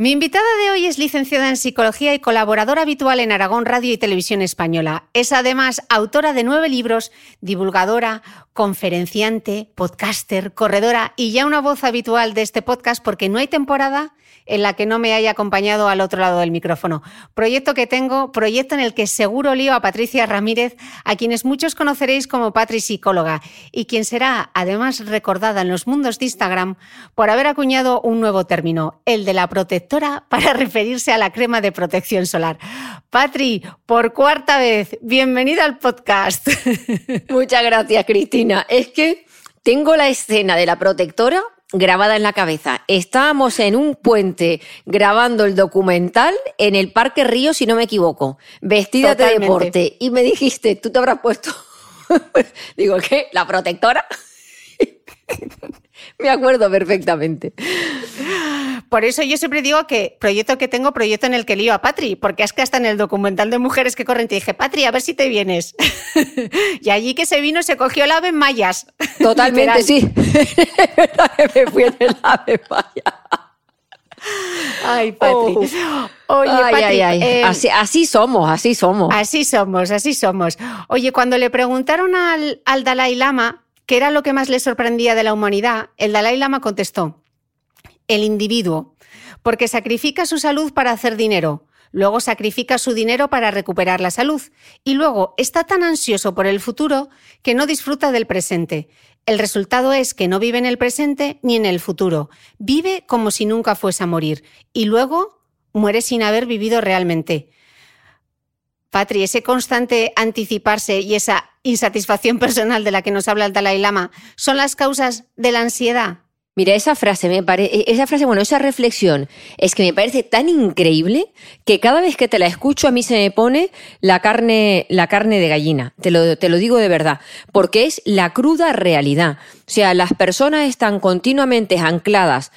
Mi invitada de hoy es licenciada en psicología y colaboradora habitual en Aragón Radio y Televisión Española. Es además autora de nueve libros, divulgadora, conferenciante, podcaster, corredora y ya una voz habitual de este podcast porque no hay temporada en la que no me haya acompañado al otro lado del micrófono. Proyecto que tengo, proyecto en el que seguro lío a Patricia Ramírez, a quienes muchos conoceréis como Patri Psicóloga, y quien será además recordada en los mundos de Instagram por haber acuñado un nuevo término, el de la protectora, para referirse a la crema de protección solar. Patri, por cuarta vez, bienvenida al podcast. Muchas gracias, Cristina. Es que tengo la escena de la protectora grabada en la cabeza. Estábamos en un puente grabando el documental en el Parque Río, si no me equivoco, vestida de deporte. Y me dijiste, tú te habrás puesto. Digo, ¿qué? ¿La protectora? Me acuerdo perfectamente. Por eso yo siempre digo que proyecto que tengo, proyecto en el que lío a Patri, porque es que hasta en el documental de mujeres que corren te dije, Patri, a ver si te vienes. y allí que se vino se cogió el ave en mallas. Totalmente, sí. me fui en el ave en mallas. Ay, Patri. Oh. Oye, Patri, eh, así, así, somos, así somos. Así somos, así somos. Oye, cuando le preguntaron al, al Dalai Lama qué era lo que más le sorprendía de la humanidad, el Dalai Lama contestó, el individuo, porque sacrifica su salud para hacer dinero, luego sacrifica su dinero para recuperar la salud y luego está tan ansioso por el futuro que no disfruta del presente. El resultado es que no vive en el presente ni en el futuro, vive como si nunca fuese a morir y luego muere sin haber vivido realmente. Patri, ese constante anticiparse y esa insatisfacción personal de la que nos habla el Dalai Lama son las causas de la ansiedad. Mira, esa frase me parece, esa frase, bueno, esa reflexión es que me parece tan increíble que cada vez que te la escucho a mí se me pone la carne, la carne de gallina. Te lo, te lo digo de verdad. Porque es la cruda realidad. O sea, las personas están continuamente ancladas,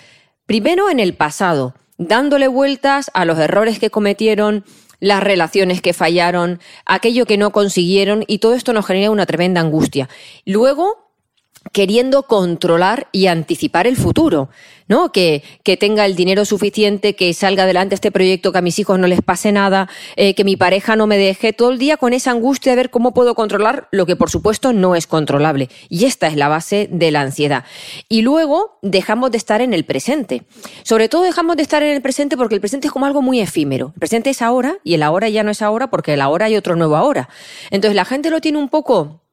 primero en el pasado, dándole vueltas a los errores que cometieron, las relaciones que fallaron, aquello que no consiguieron, y todo esto nos genera una tremenda angustia. Luego, queriendo controlar y anticipar el futuro, ¿no? Que, tenga el dinero suficiente, que salga adelante este proyecto, que a mis hijos no les pase nada, eh, que mi pareja no me deje, todo el día con esa angustia de ver cómo puedo controlar lo que por supuesto no es controlable. Y esta es la base de la ansiedad. Y luego dejamos de estar en el presente. Sobre todo dejamos de estar en el presente porque el presente es como algo muy efímero. El presente es ahora y el ahora ya no es ahora porque el ahora hay otro nuevo ahora. Entonces la gente lo tiene un poco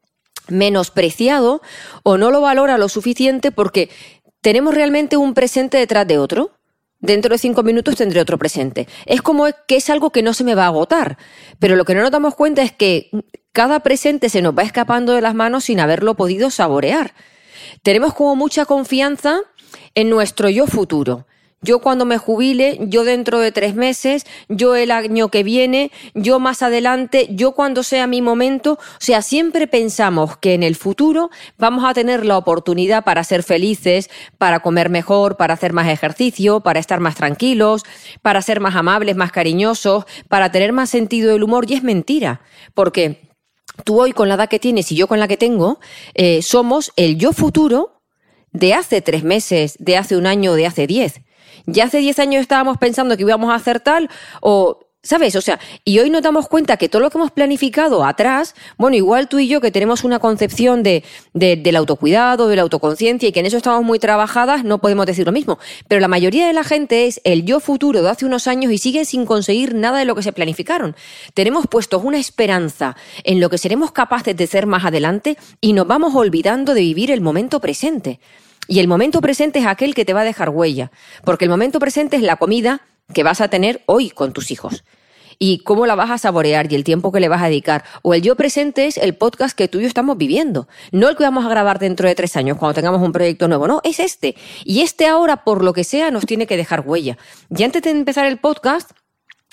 menospreciado o no lo valora lo suficiente porque tenemos realmente un presente detrás de otro. Dentro de cinco minutos tendré otro presente. Es como que es algo que no se me va a agotar. Pero lo que no nos damos cuenta es que cada presente se nos va escapando de las manos sin haberlo podido saborear. Tenemos como mucha confianza en nuestro yo futuro yo cuando me jubile, yo dentro de tres meses, yo el año que viene, yo más adelante, yo cuando sea mi momento. O sea, siempre pensamos que en el futuro vamos a tener la oportunidad para ser felices, para comer mejor, para hacer más ejercicio, para estar más tranquilos, para ser más amables, más cariñosos, para tener más sentido del humor. Y es mentira, porque tú hoy con la edad que tienes y yo con la que tengo, eh, somos el yo futuro de hace tres meses, de hace un año, de hace diez. Ya hace 10 años estábamos pensando que íbamos a hacer tal o ¿Sabes? O sea, y hoy nos damos cuenta que todo lo que hemos planificado atrás, bueno, igual tú y yo que tenemos una concepción de, del autocuidado, de la autoconciencia y que en eso estamos muy trabajadas, no podemos decir lo mismo. Pero la mayoría de la gente es el yo futuro de hace unos años y sigue sin conseguir nada de lo que se planificaron. Tenemos puestos una esperanza en lo que seremos capaces de ser más adelante y nos vamos olvidando de vivir el momento presente. Y el momento presente es aquel que te va a dejar huella, porque el momento presente es la comida que vas a tener hoy con tus hijos y cómo la vas a saborear y el tiempo que le vas a dedicar. O el yo presente es el podcast que tú y yo estamos viviendo. No el que vamos a grabar dentro de tres años cuando tengamos un proyecto nuevo. No, es este. Y este ahora, por lo que sea, nos tiene que dejar huella. Y antes de empezar el podcast,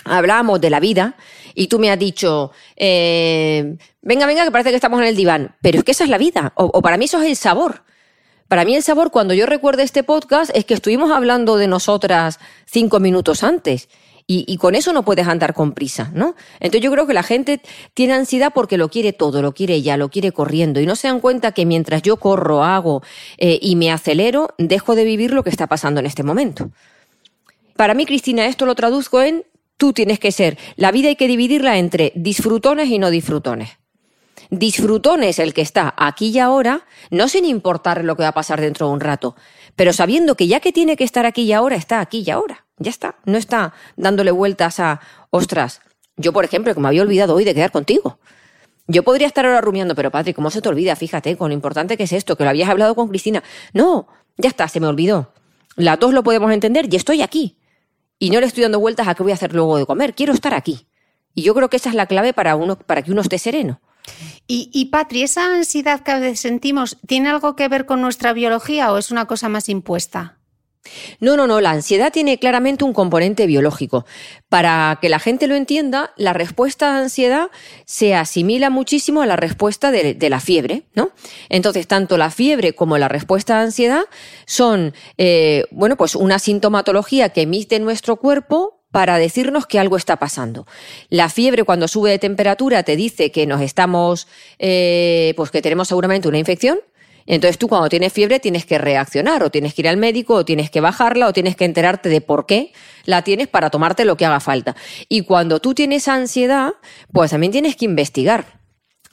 hablábamos de la vida y tú me has dicho, eh, venga, venga, que parece que estamos en el diván. Pero es que esa es la vida. O, o para mí eso es el sabor. Para mí el sabor, cuando yo recuerdo este podcast, es que estuvimos hablando de nosotras cinco minutos antes. Y, con eso no puedes andar con prisa, ¿no? Entonces yo creo que la gente tiene ansiedad porque lo quiere todo, lo quiere ya, lo quiere corriendo y no se dan cuenta que mientras yo corro, hago eh, y me acelero, dejo de vivir lo que está pasando en este momento. Para mí, Cristina, esto lo traduzco en tú tienes que ser, la vida hay que dividirla entre disfrutones y no disfrutones. Disfrutones el que está aquí y ahora, no sin importar lo que va a pasar dentro de un rato, pero sabiendo que ya que tiene que estar aquí y ahora, está aquí y ahora. Ya está. No está dándole vueltas a, ostras, yo por ejemplo, que me había olvidado hoy de quedar contigo. Yo podría estar ahora rumiando, pero Patrick, ¿cómo se te olvida? Fíjate, con lo importante que es esto, que lo habías hablado con Cristina. No, ya está, se me olvidó. La dos lo podemos entender y estoy aquí. Y no le estoy dando vueltas a qué voy a hacer luego de comer. Quiero estar aquí. Y yo creo que esa es la clave para, uno, para que uno esté sereno. Y, Patri, ¿esa ansiedad que a veces sentimos tiene algo que ver con nuestra biología o es una cosa más impuesta? No, no, no, la ansiedad tiene claramente un componente biológico. Para que la gente lo entienda, la respuesta a ansiedad se asimila muchísimo a la respuesta de, la fiebre, ¿no? Entonces, tanto la fiebre como la respuesta a ansiedad son, eh, bueno, pues una sintomatología que emite nuestro cuerpo para decirnos que algo está pasando. La fiebre cuando sube de temperatura te dice que nos estamos, eh, pues que tenemos seguramente una infección, entonces tú cuando tienes fiebre tienes que reaccionar, o tienes que ir al médico, o tienes que bajarla, o tienes que enterarte de por qué la tienes para tomarte lo que haga falta. Y cuando tú tienes ansiedad, pues también tienes que investigar.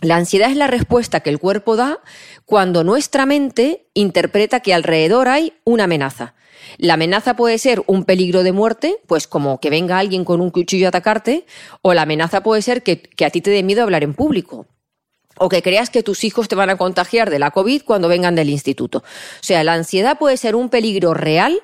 La ansiedad es la respuesta que el cuerpo da cuando nuestra mente interpreta que alrededor hay una amenaza. La amenaza puede ser un peligro de muerte, pues como que venga alguien con un cuchillo a atacarte, o la amenaza puede ser que, que a ti te dé miedo hablar en público, o que creas que tus hijos te van a contagiar de la COVID cuando vengan del instituto. O sea, la ansiedad puede ser un peligro real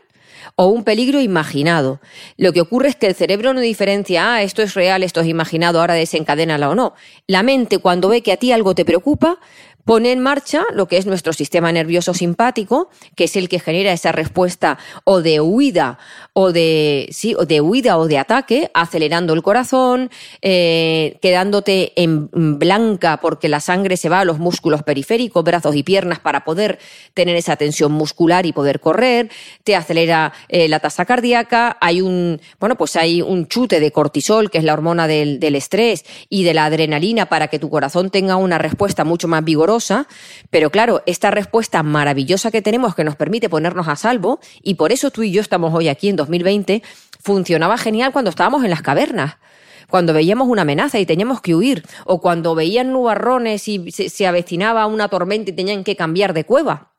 o un peligro imaginado. Lo que ocurre es que el cerebro no diferencia, ah, esto es real, esto es imaginado, ahora desencadénala o no. La mente, cuando ve que a ti algo te preocupa, pone en marcha lo que es nuestro sistema nervioso simpático, que es el que genera esa respuesta o de huida o de, sí, o de huida o de ataque, acelerando el corazón, eh, quedándote en blanca porque la sangre se va a los músculos periféricos, brazos y piernas para poder tener esa tensión muscular y poder correr, te acelera eh, la tasa cardíaca, hay un, bueno, pues hay un chute de cortisol, que es la hormona del, del estrés, y de la adrenalina para que tu corazón tenga una respuesta mucho más vigorosa pero claro, esta respuesta maravillosa que tenemos que nos permite ponernos a salvo, y por eso tú y yo estamos hoy aquí en 2020, funcionaba genial cuando estábamos en las cavernas cuando veíamos una amenaza y teníamos que huir, o cuando veían nubarrones y se, se, avecinaba una tormenta y tenían que cambiar de cueva.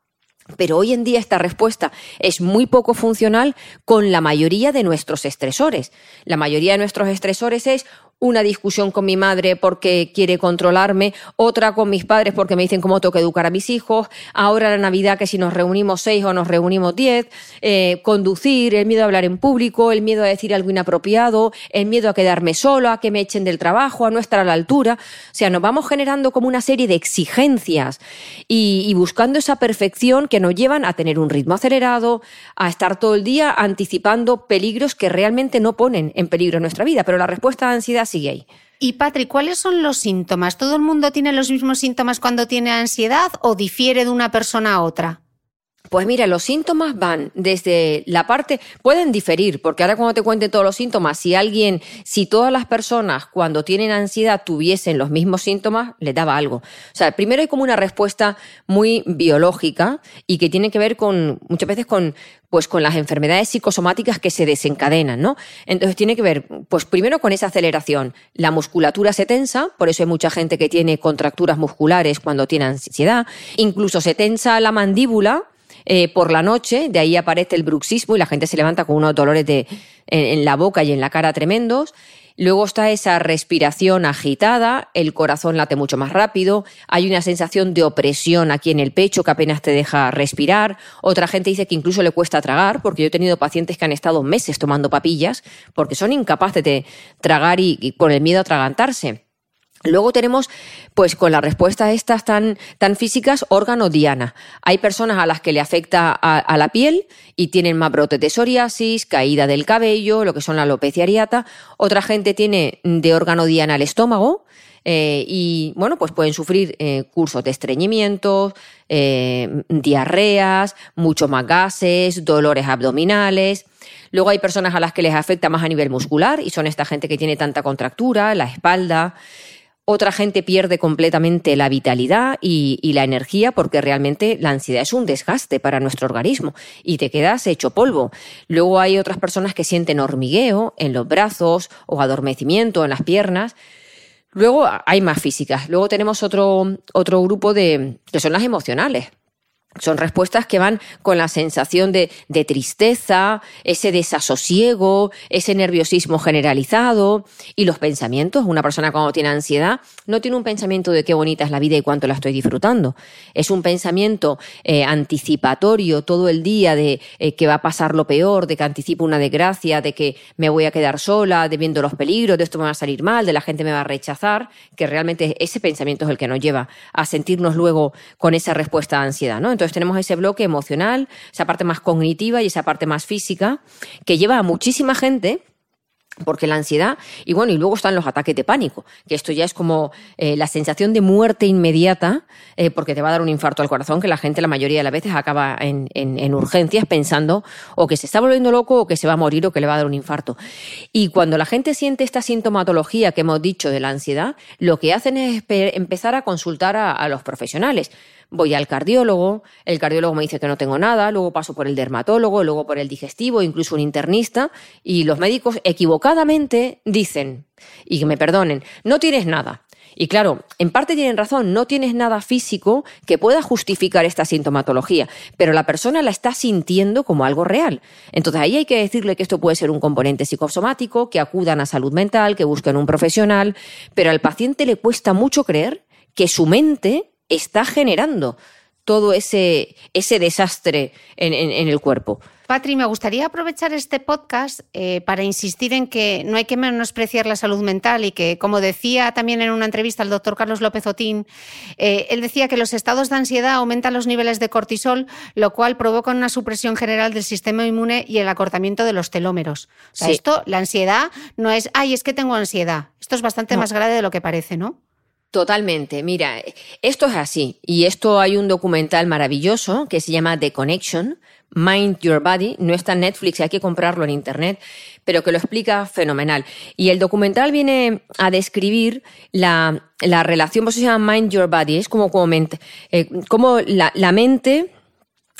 Pero hoy en día esta respuesta es muy poco funcional con la mayoría de nuestros estresores. La mayoría de nuestros estresores es una discusión con mi madre porque quiere controlarme, otra con mis padres porque me dicen cómo tengo que educar a mis hijos, ahora la Navidad que si nos reunimos seis o nos reunimos diez, eh, conducir, el miedo a hablar en público, el miedo a decir algo inapropiado, el miedo a quedarme solo, a que me echen del trabajo, a no estar a la altura. O sea, nos vamos generando como una serie de exigencias y, buscando esa perfección que nos llevan a tener un ritmo acelerado, a estar todo el día anticipando peligros que realmente no ponen en peligro nuestra vida. Pero la respuesta a ansiedad Y Patrick, ¿cuáles son los síntomas? ¿Todo el mundo tiene los mismos síntomas cuando tiene ansiedad o difiere de una persona a otra? Pues mira, los síntomas van desde la parte, pueden diferir, porque ahora cuando te cuente todos los síntomas, si alguien, si todas las personas cuando tienen ansiedad tuviesen los mismos síntomas, les daba algo. O sea, primero hay como una respuesta muy biológica y que tiene que ver con, muchas veces con, pues con las enfermedades psicosomáticas que se desencadenan, ¿no? Entonces tiene que ver, pues primero con esa aceleración. La musculatura se tensa, por eso hay mucha gente que tiene contracturas musculares cuando tiene ansiedad. Incluso se tensa la mandíbula, eh, por la noche, de ahí aparece el bruxismo y la gente se levanta con unos dolores de, en, la boca y en la cara tremendos. Luego está esa respiración agitada, el corazón late mucho más rápido, hay una sensación de opresión aquí en el pecho que apenas te deja respirar. Otra gente dice que incluso le cuesta tragar, porque yo he tenido pacientes que han estado meses tomando papillas porque son incapaces de tragar y, con el miedo a atragantarse. Luego tenemos, pues con la respuesta a estas tan, tan físicas, órgano diana. Hay personas a las que le afecta a, la piel y tienen más brotes de psoriasis, caída del cabello, lo que son la alopecia areata. Otra gente tiene de órgano diana el estómago. Eh, y bueno, pues pueden sufrir eh, cursos de estreñimiento, eh, diarreas, mucho más gases, dolores abdominales. Luego hay personas a las que les afecta más a nivel muscular y son esta gente que tiene tanta contractura, la espalda. Otra gente pierde completamente la vitalidad y, la energía porque realmente la ansiedad es un desgaste para nuestro organismo y te quedas hecho polvo. Luego hay otras personas que sienten hormigueo en los brazos o adormecimiento en las piernas. Luego hay más físicas. Luego tenemos otro, otro grupo de, que son las emocionales. Son respuestas que van con la sensación de, tristeza, ese desasosiego, ese nerviosismo generalizado y los pensamientos. Una persona cuando tiene ansiedad no tiene un pensamiento de qué bonita es la vida y cuánto la estoy disfrutando. Es un pensamiento eh, anticipatorio todo el día de eh, que va a pasar lo peor, de que anticipo una desgracia, de que me voy a quedar sola, de viendo los peligros, de esto me va a salir mal, de la gente me va a rechazar, que realmente ese pensamiento es el que nos lleva a sentirnos luego con esa respuesta de ansiedad, ¿no? Entonces tenemos ese bloque emocional, esa parte más cognitiva y esa parte más física, que lleva a muchísima gente porque la ansiedad, y bueno, y luego están los ataques de pánico, que esto ya es como eh, la sensación de muerte inmediata, eh, porque te va a dar un infarto al corazón, que la gente la mayoría de las veces acaba en, en, urgencias pensando o que se está volviendo loco o que se va a morir o que le va a dar un infarto. Y cuando la gente siente esta sintomatología que hemos dicho de la ansiedad, lo que hacen es empezar a consultar a los profesionales voy al cardiólogo, el cardiólogo me dice que no tengo nada, luego paso por el dermatólogo, luego por el digestivo, incluso un internista, y los médicos equivocadamente dicen, y que me perdonen, no tienes nada. Y claro, en parte tienen razón, no tienes nada físico que pueda justificar esta sintomatología, pero la persona la está sintiendo como algo real. Entonces ahí hay que decirle que esto puede ser un componente psicosomático, que acudan a salud mental, que busquen un profesional, pero al paciente le cuesta mucho creer que su mente está generando todo ese, ese desastre en, el cuerpo. Patri, me gustaría aprovechar este podcast eh, para insistir en que no hay que menospreciar la salud mental y que, como decía también en una entrevista el doctor Carlos López Otín, eh, él decía que los estados de ansiedad aumentan los niveles de cortisol, lo cual provoca una supresión general del sistema inmune y el acortamiento de los telómeros. O sea, esto, la ansiedad no es, ay, es que tengo ansiedad. Esto es bastante más grave de lo que parece, ¿no? Totalmente. Mira, esto es así. Y esto hay un documental maravilloso que se llama The Connection, Mind Your Body. No está en Netflix, hay que comprarlo en Internet, pero que lo explica fenomenal. Y el documental viene a describir la, la relación, pues se llama Mind Your Body. Es como, como, eh, como la, la mente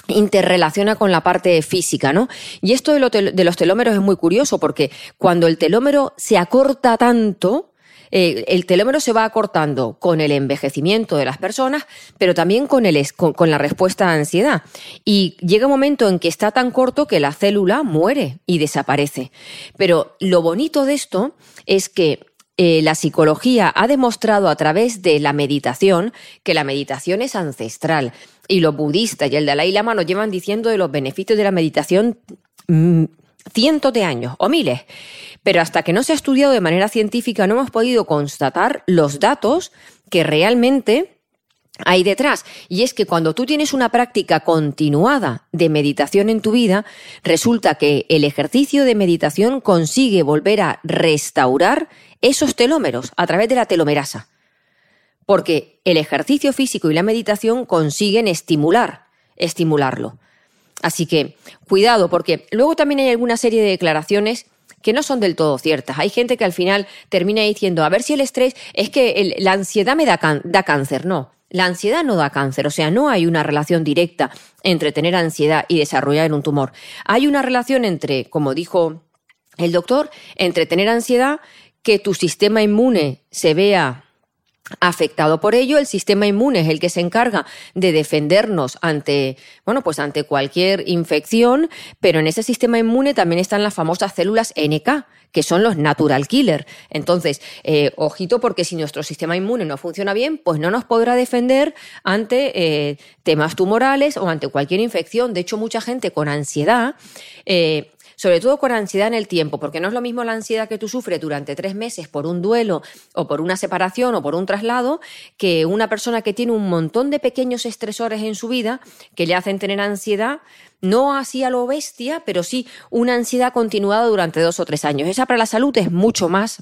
interrelaciona con la parte física, ¿no? Y esto de, de los telómeros es muy curioso porque cuando el telómero se acorta tanto, eh, el telómero se va acortando con el envejecimiento de las personas, pero también con, el, con, la respuesta a ansiedad. Y llega un momento en que está tan corto que la célula muere y desaparece. Pero lo bonito de esto es que eh, la psicología ha demostrado a través de la meditación que la meditación es ancestral. Y los budistas y el Dalai Lama nos llevan diciendo de los beneficios de la meditación mm, cientos de años o miles. Pero hasta que no se ha estudiado de manera científica no hemos podido constatar los datos que realmente hay detrás. Y es que cuando tú tienes una práctica continuada de meditación en tu vida, resulta que el ejercicio de meditación consigue volver a restaurar esos telómeros a través de la telomerasa. Porque el ejercicio físico y la meditación consiguen estimular, estimularlo. Así que cuidado, porque luego también hay alguna serie de declaraciones que no son del todo ciertas. Hay gente que al final termina diciendo, a ver si el estrés es que la ansiedad me da, da cáncer. No, la ansiedad no da cáncer, o sea, no hay una relación directa entre tener ansiedad y desarrollar un tumor. Hay una relación entre, como dijo el doctor, entre tener ansiedad, que tu sistema inmune se vea afectado por ello. El sistema inmune es el que se encarga de defendernos ante, bueno, pues ante cualquier infección, pero en ese sistema inmune también están las famosas células NK, que son los natural killer. Entonces, eh, ojito porque si nuestro sistema inmune no funciona bien, pues no nos podrá defender ante eh, temas tumorales o ante cualquier infección. De hecho, mucha gente con ansiedad eh, sobre todo con ansiedad en el tiempo, porque no es lo mismo la ansiedad que tú sufres durante tres meses por un duelo o por una separación o por un traslado, que una persona que tiene un montón de pequeños estresores en su vida que le hacen tener ansiedad no así a lo bestia, pero sí una ansiedad continuada durante dos o tres años. Esa para la salud es mucho más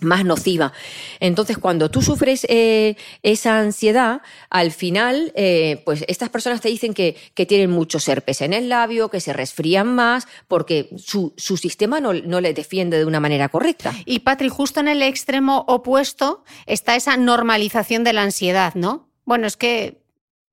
más nociva. Entonces, cuando tú sufres eh, esa ansiedad, al final, eh, pues estas personas te dicen que, tienen muchos herpes en el labio, que se resfrían más, porque su, sistema no, no le defiende de una manera correcta. Y Patri, justo en el extremo opuesto está esa normalización de la ansiedad, ¿no? Bueno, es que...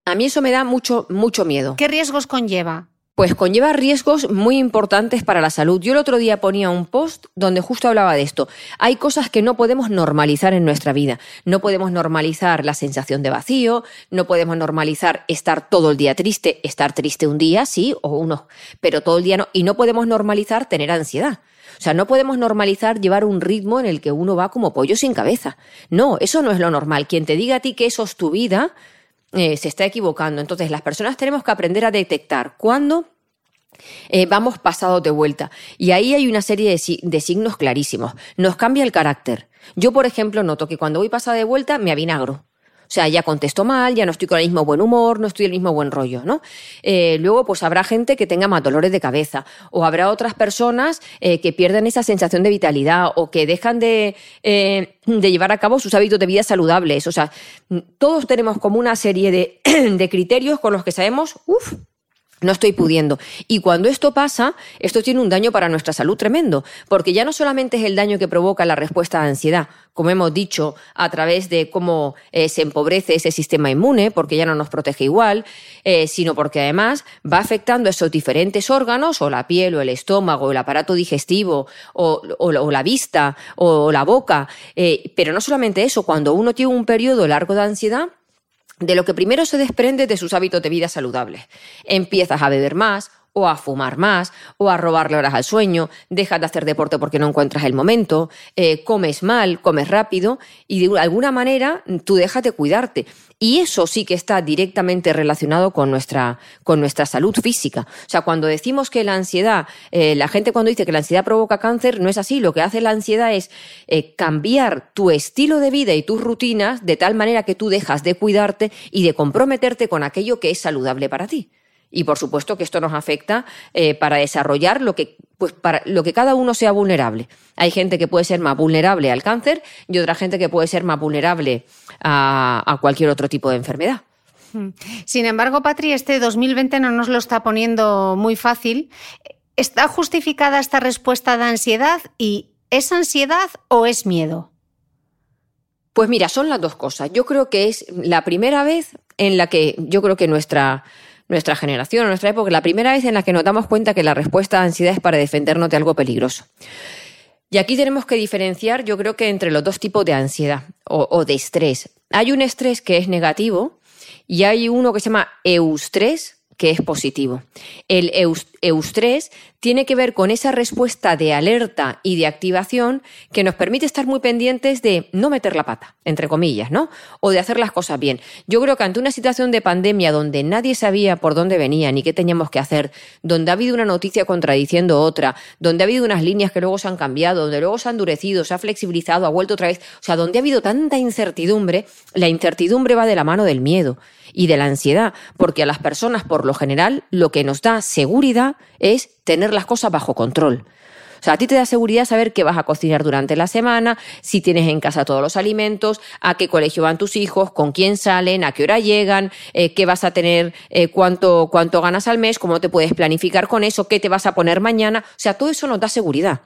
A mí eso me da mucho, mucho miedo. ¿Qué riesgos conlleva? Pues conlleva riesgos muy importantes para la salud. Yo el otro día ponía un post donde justo hablaba de esto. Hay cosas que no podemos normalizar en nuestra vida. No podemos normalizar la sensación de vacío, no podemos normalizar estar todo el día triste, estar triste un día, sí, o uno, pero todo el día no. Y no podemos normalizar tener ansiedad. O sea, no podemos normalizar llevar un ritmo en el que uno va como pollo sin cabeza. No, eso no es lo normal. Quien te diga a ti que eso es tu vida, eh, se está equivocando. Entonces, las personas tenemos que aprender a detectar cuándo eh, vamos pasados de vuelta. Y ahí hay una serie de, de, signos clarísimos. Nos cambia el carácter. Yo, por ejemplo, noto que cuando voy pasada de vuelta me avinagro. O sea, ya contesto mal, ya no estoy con el mismo buen humor, no estoy el mismo buen rollo, ¿no? Eh, luego, pues habrá gente que tenga más dolores de cabeza, o habrá otras personas eh, que pierden esa sensación de vitalidad, o que dejan de, eh, de llevar a cabo sus hábitos de vida saludables. O sea, todos tenemos como una serie de, de criterios con los que sabemos, uff, no estoy pudiendo. Y cuando esto pasa, esto tiene un daño para nuestra salud tremendo, porque ya no solamente es el daño que provoca la respuesta a ansiedad, como hemos dicho, a través de cómo eh, se empobrece ese sistema inmune, porque ya no nos protege igual, eh, sino porque además va afectando esos diferentes órganos, o la piel, o el estómago, o el aparato digestivo, o, la vista, o la boca. Eh, pero no solamente eso, cuando uno tiene un periodo largo de ansiedad, de lo que primero se desprende de sus hábitos de vida saludables. Empiezas a beber más o a fumar más, o a robarle horas al sueño, dejas de hacer deporte porque no encuentras el momento, eh, comes mal, comes rápido, y de alguna manera tú dejas de cuidarte. Y eso sí que está directamente relacionado con nuestra, con nuestra salud física. O sea, cuando decimos que la ansiedad, eh, la gente cuando dice que la ansiedad provoca cáncer, no es así. Lo que hace la ansiedad es eh, cambiar tu estilo de vida y tus rutinas de tal manera que tú dejas de cuidarte y de comprometerte con aquello que es saludable para ti. Y por supuesto que esto nos afecta eh, para desarrollar lo que, pues para lo que cada uno sea vulnerable. Hay gente que puede ser más vulnerable al cáncer y otra gente que puede ser más vulnerable a, cualquier otro tipo de enfermedad. Hmm. Sin embargo, Patri, este 2020 no nos lo está poniendo muy fácil. ¿Está justificada esta respuesta de ansiedad y es ansiedad o es miedo? Pues mira, son las dos cosas. Yo creo que es la primera vez en la que yo creo que nuestra nuestra generación, nuestra época, la primera vez en la que nos damos cuenta que la respuesta a ansiedad es para defendernos de algo peligroso. Y aquí tenemos que diferenciar, yo creo que entre los dos tipos de ansiedad o, o de estrés. Hay un estrés que es negativo y hay uno que se llama eustrés, que es positivo. El eustrés tiene que ver con esa respuesta de alerta y de activación que nos permite estar muy pendientes de no meter la pata, entre comillas, ¿no? O de hacer las cosas bien. Yo creo que ante una situación de pandemia donde nadie sabía por dónde venía ni qué teníamos que hacer, donde ha habido una noticia contradiciendo otra, donde ha habido unas líneas que luego se han cambiado, donde luego se ha endurecido, se ha flexibilizado, ha vuelto otra vez, o sea, donde ha habido tanta incertidumbre, la incertidumbre va de la mano del miedo y de la ansiedad, porque a las personas, por lo general, lo que nos da seguridad es tener las cosas bajo control. O sea, a ti te da seguridad saber qué vas a cocinar durante la semana, si tienes en casa todos los alimentos, a qué colegio van tus hijos, con quién salen, a qué hora llegan, eh, qué vas a tener, eh, cuánto, cuánto ganas al mes, cómo te puedes planificar con eso, qué te vas a poner mañana. O sea, todo eso nos da seguridad.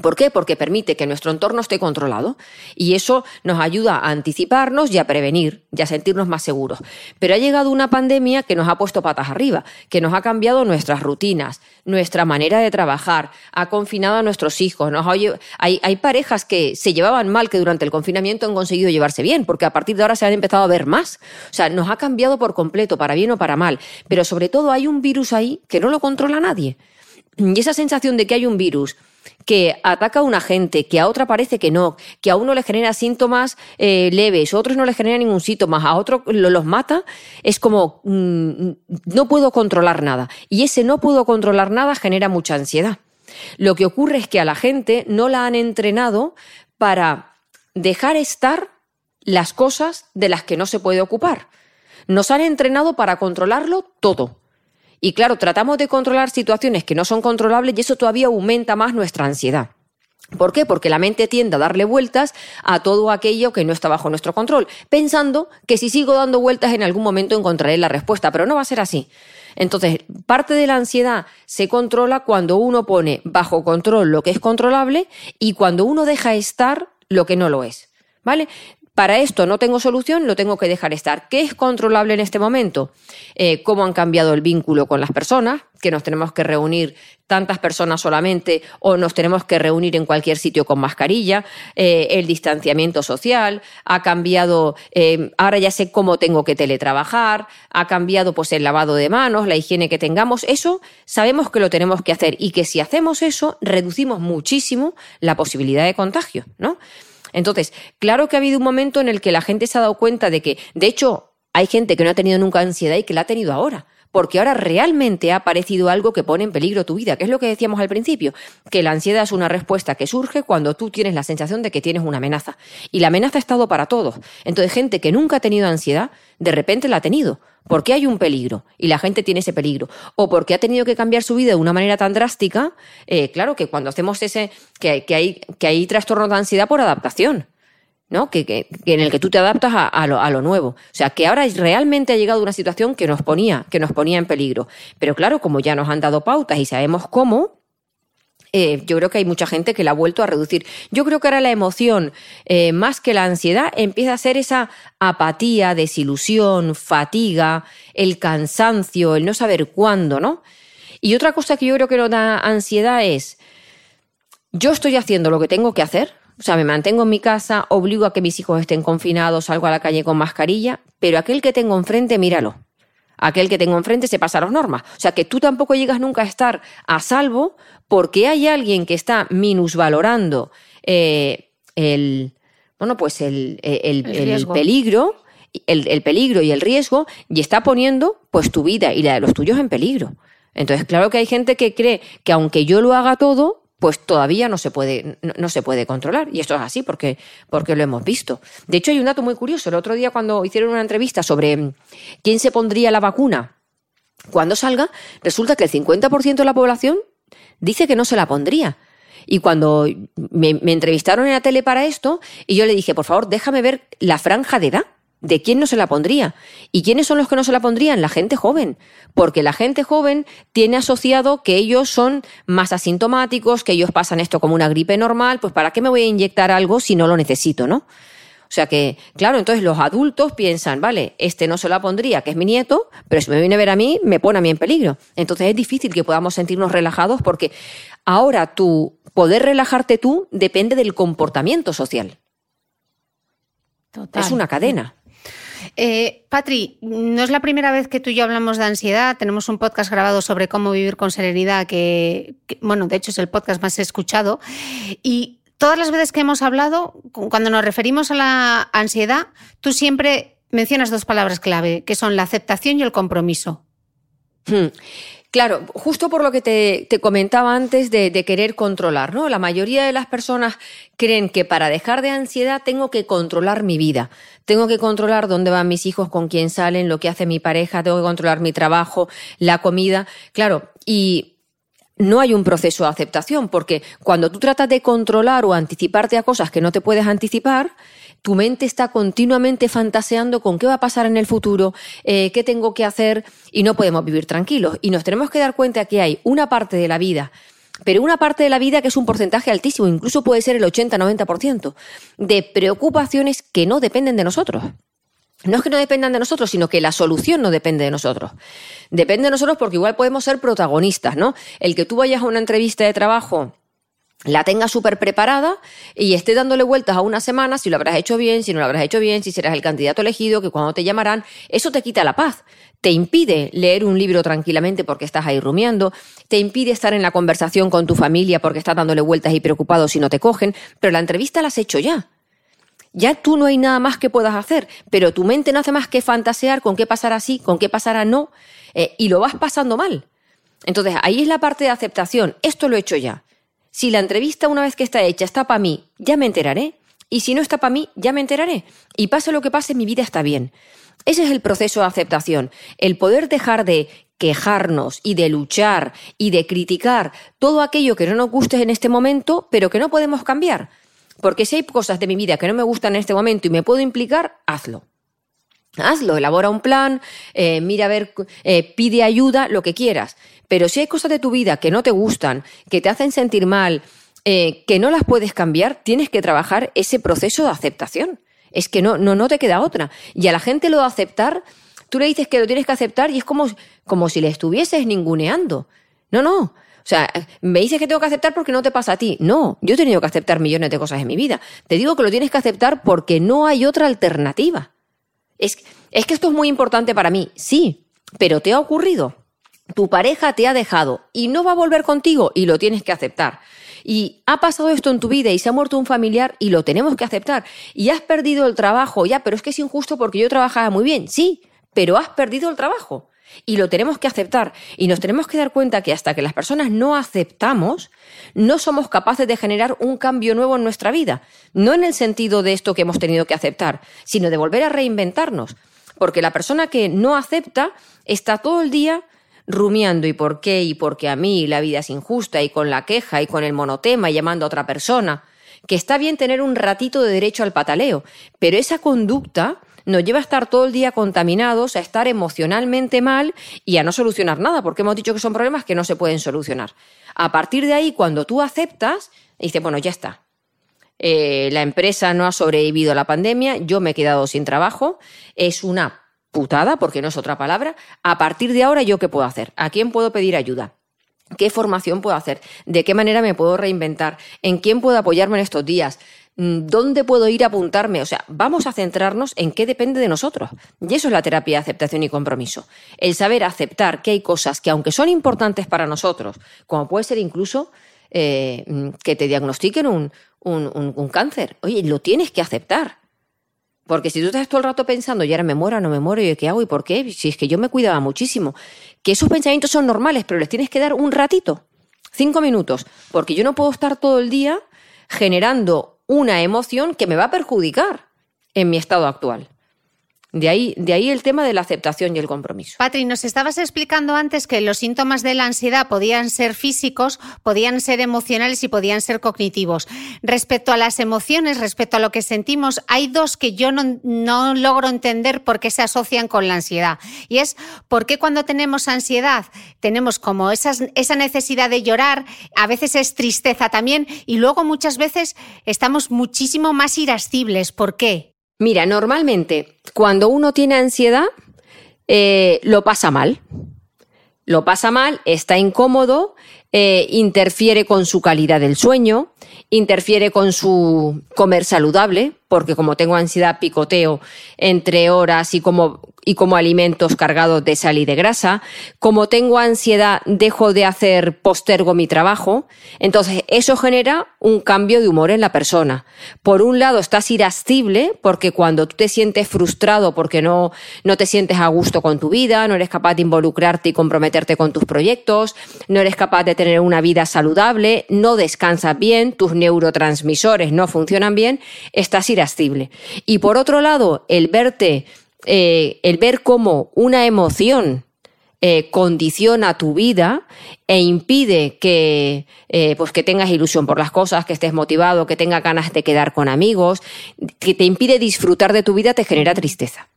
¿Por qué? Porque permite que nuestro entorno esté controlado y eso nos ayuda a anticiparnos y a prevenir y a sentirnos más seguros. Pero ha llegado una pandemia que nos ha puesto patas arriba, que nos ha cambiado nuestras rutinas, nuestra manera de trabajar, ha confinado a nuestros hijos. hay, hay parejas que se llevaban mal que durante el confinamiento han conseguido llevarse bien, porque a partir de ahora se han empezado a ver más. O sea, nos ha cambiado por completo, para bien o para mal. Pero sobre todo hay un virus ahí que no lo controla nadie. Y esa sensación de que hay un virus que ataca a una gente, que a otra parece que no, que a uno le genera síntomas eh, leves, a otros no le genera ningún síntoma, a otros los mata, es como mm, no puedo controlar nada. Y ese no puedo controlar nada genera mucha ansiedad. Lo que ocurre es que a la gente no la han entrenado para dejar estar las cosas de las que no se puede ocupar. Nos han entrenado para controlarlo todo. Y claro, tratamos de controlar situaciones que no son controlables y eso todavía aumenta más nuestra ansiedad. ¿Por qué? Porque la mente tiende a darle vueltas a todo aquello que no está bajo nuestro control, pensando que si sigo dando vueltas en algún momento encontraré la respuesta, pero no va a ser así. Entonces, parte de la ansiedad se controla cuando uno pone bajo control lo que es controlable y cuando uno deja estar lo que no lo es. ¿Vale? Para esto no tengo solución, lo tengo que dejar estar. ¿Qué es controlable en este momento? Eh, ¿Cómo han cambiado el vínculo con las personas? Que nos tenemos que reunir tantas personas solamente o nos tenemos que reunir en cualquier sitio con mascarilla, eh, el distanciamiento social, ha cambiado, eh, ahora ya sé cómo tengo que teletrabajar, ha cambiado pues el lavado de manos, la higiene que tengamos, eso sabemos que lo tenemos que hacer y que si hacemos eso reducimos muchísimo la posibilidad de contagio, ¿no? Entonces, claro que ha habido un momento en el que la gente se ha dado cuenta de que, de hecho, hay gente que no ha tenido nunca ansiedad y que la ha tenido ahora porque ahora realmente ha aparecido algo que pone en peligro tu vida, que es lo que decíamos al principio, que la ansiedad es una respuesta que surge cuando tú tienes la sensación de que tienes una amenaza. Y la amenaza ha estado para todos. Entonces, gente que nunca ha tenido ansiedad, de repente la ha tenido, porque hay un peligro y la gente tiene ese peligro, o porque ha tenido que cambiar su vida de una manera tan drástica, eh, claro que cuando hacemos ese, que, que, hay, que hay trastorno de ansiedad por adaptación. ¿No? Que, en el que tú te adaptas a, lo, nuevo. O sea, que ahora realmente ha llegado una situación que nos ponía, que nos ponía en peligro. Pero claro, como ya nos han dado pautas y sabemos cómo, eh, yo creo que hay mucha gente que la ha vuelto a reducir. Yo creo que ahora la emoción, eh, más que la ansiedad, empieza a ser esa apatía, desilusión, fatiga, el cansancio, el no saber cuándo, ¿no? Y otra cosa que yo creo que nos da ansiedad es, yo estoy haciendo lo que tengo que hacer, o sea, me mantengo en mi casa, obligo a que mis hijos estén confinados, salgo a la calle con mascarilla, pero aquel que tengo enfrente, míralo. Aquel que tengo enfrente se pasa a las normas. O sea, que tú tampoco llegas nunca a estar a salvo porque hay alguien que está minusvalorando eh, el, bueno, pues el, el, peligro, el, el peligro y el riesgo y está poniendo pues tu vida y la de los tuyos en peligro. Entonces, claro que hay gente que cree que aunque yo lo haga todo, pues todavía no se puede, no, se puede controlar. Y esto es así porque, porque lo hemos visto. De hecho, hay un dato muy curioso. El otro día cuando hicieron una entrevista sobre mm, quién se pondría la vacuna cuando salga, resulta que el 50% de la población dice que no se la pondría. Y cuando me, me, entrevistaron en la tele para esto, y yo le dije, por favor, déjame ver la franja de edad ¿De quién no se la pondría? ¿Y quiénes son los que no se la pondrían? La gente joven. Porque la gente joven tiene asociado que ellos son más asintomáticos, que ellos pasan esto como una gripe normal, pues ¿para qué me voy a inyectar algo si no lo necesito, no? O sea que, claro, entonces los adultos piensan, vale, este no se la pondría, que es mi nieto, pero si me viene a ver a mí, me pone a mí en peligro. Entonces es difícil que podamos sentirnos relajados porque ahora tu poder relajarte tú depende del comportamiento social. Es una cadena. Eh, Patri, no es la primera vez que tú y yo hablamos de ansiedad. Tenemos un podcast grabado sobre cómo vivir con serenidad, que, bueno, de hecho es el podcast más escuchado. Y todas las veces que hemos hablado, cuando nos referimos a la ansiedad, tú siempre mencionas dos palabras clave, que son la aceptación y el compromiso. Hmm. Claro, justo por lo que te, comentaba antes de, querer controlar, ¿no? La mayoría de las personas creen que para dejar de ansiedad tengo que controlar mi vida. Tengo que controlar dónde van mis hijos, con quién salen, lo que hace mi pareja, tengo que controlar mi trabajo, la comida. Claro, y no hay un proceso de aceptación, porque cuando tú tratas de controlar o anticiparte a cosas que no te puedes anticipar, tu mente está continuamente fantaseando con qué va a pasar en el futuro, eh, qué tengo que hacer y no podemos vivir tranquilos. Y nos tenemos que dar cuenta que hay una parte de la vida, pero una parte de la vida que es un porcentaje altísimo, incluso puede ser el 80-90%, de preocupaciones que no dependen de nosotros. No es que no dependan de nosotros, sino que la solución no depende de nosotros. Depende de nosotros porque igual podemos ser protagonistas, ¿no? El que tú vayas a una entrevista de trabajo la tenga súper preparada y esté dándole vueltas a una semana si lo habrás hecho bien, si no lo habrás hecho bien, si serás el candidato elegido, que cuando te llamarán, eso te quita la paz. Te impide leer un libro tranquilamente porque estás ahí rumiando, te impide estar en la conversación con tu familia porque estás dándole vueltas y preocupado si no te cogen, pero la entrevista la has hecho ya. Ya tú no hay nada más que puedas hacer, pero tu mente no hace más que fantasear con qué pasará así, con qué pasará no, eh, y lo vas pasando mal. Entonces, ahí es la parte de aceptación. Esto lo he hecho ya. Si la entrevista una vez que está hecha está para mí, ya me enteraré. Y si no está para mí, ya me enteraré. Y pase lo que pase, mi vida está bien. Ese es el proceso de aceptación. El poder dejar de quejarnos y de luchar y de criticar todo aquello que no nos guste en este momento, pero que no podemos cambiar. Porque si hay cosas de mi vida que no me gustan en este momento y me puedo implicar, hazlo. Hazlo, elabora un plan, eh, mira a ver, eh, pide ayuda, lo que quieras. Pero si hay cosas de tu vida que no te gustan, que te hacen sentir mal, eh, que no las puedes cambiar, tienes que trabajar ese proceso de aceptación. Es que no, no, no te queda otra. Y a la gente lo de aceptar, tú le dices que lo tienes que aceptar y es como, como si le estuvieses ninguneando. No, no. O sea, me dices que tengo que aceptar porque no te pasa a ti. No, yo he tenido que aceptar millones de cosas en mi vida. Te digo que lo tienes que aceptar porque no hay otra alternativa. Es, es que esto es muy importante para mí, sí, pero te ha ocurrido tu pareja te ha dejado y no va a volver contigo y lo tienes que aceptar. Y ha pasado esto en tu vida y se ha muerto un familiar y lo tenemos que aceptar. Y has perdido el trabajo, ya, pero es que es injusto porque yo trabajaba muy bien. Sí, pero has perdido el trabajo. Y lo tenemos que aceptar. Y nos tenemos que dar cuenta que hasta que las personas no aceptamos, no somos capaces de generar un cambio nuevo en nuestra vida. No en el sentido de esto que hemos tenido que aceptar, sino de volver a reinventarnos. Porque la persona que no acepta está todo el día rumiando y por qué y porque a mí la vida es injusta y con la queja y con el monotema y llamando a otra persona, que está bien tener un ratito de derecho al pataleo, pero esa conducta nos lleva a estar todo el día contaminados, a estar emocionalmente mal y a no solucionar nada, porque hemos dicho que son problemas que no se pueden solucionar. A partir de ahí, cuando tú aceptas, dices, bueno, ya está. Eh, la empresa no ha sobrevivido a la pandemia, yo me he quedado sin trabajo, es una putada, porque no es otra palabra, a partir de ahora yo qué puedo hacer, a quién puedo pedir ayuda. ¿Qué formación puedo hacer? ¿De qué manera me puedo reinventar? ¿En quién puedo apoyarme en estos días? Mm, ¿Dónde puedo ir a apuntarme? O sea, vamos a centrarnos en qué depende de nosotros. Y eso es la terapia de aceptación y compromiso. El saber aceptar que hay cosas que, aunque son importantes para nosotros, como puede ser incluso eh, mm, que te diagnostiquen un, un cáncer, oye, lo tienes que aceptar. Porque si tú estás todo el rato pensando, y ahora me muero, no me muero, ¿y qué hago? ¿Y por qué? Si es que yo me cuidaba muchísimo. Que esos pensamientos son normales, pero les tienes que dar un ratito, cinco minutos, porque yo no puedo estar todo el día generando una emoción que me va a perjudicar en mi estado actual. De ahí, de ahí el tema de la aceptación y el compromiso. Patri, nos estabas explicando antes que los síntomas de la ansiedad podían ser físicos, podían ser emocionales y podían ser cognitivos. Respecto a las emociones, respecto a lo que sentimos, hay dos que yo no, logro entender por qué se asocian con la ansiedad. Y es por qué cuando tenemos ansiedad tenemos como esa necesidad de llorar, a veces es tristeza también, y luego muchas veces estamos muchísimo más irascibles. ¿Por qué? Mira, normalmente cuando uno tiene ansiedad, eh, lo pasa mal. Lo pasa mal, está incómodo, eh, interfiere con su calidad del sueño, interfiere con su comer saludable, porque como tengo ansiedad picoteo entre horas y como, y como alimentos cargados de sal y de grasa, como tengo ansiedad dejo de hacer, postergo mi trabajo, entonces eso genera un cambio de humor en la persona. Por un lado estás irascible, porque cuando tú te sientes frustrado porque no, no te sientes a gusto con tu vida, no eres capaz de involucrarte y comprometerte con tus proyectos, no eres capaz de tener una vida saludable, no descansas bien, tus neurotransmisores no funcionan bien, estás irascible. Y por otro lado, el verte, eh, el ver cómo una emoción eh, condiciona tu vida e impide que, eh, pues que tengas ilusión por las cosas, que estés motivado, que tengas ganas de quedar con amigos, que te impide disfrutar de tu vida, te genera tristeza.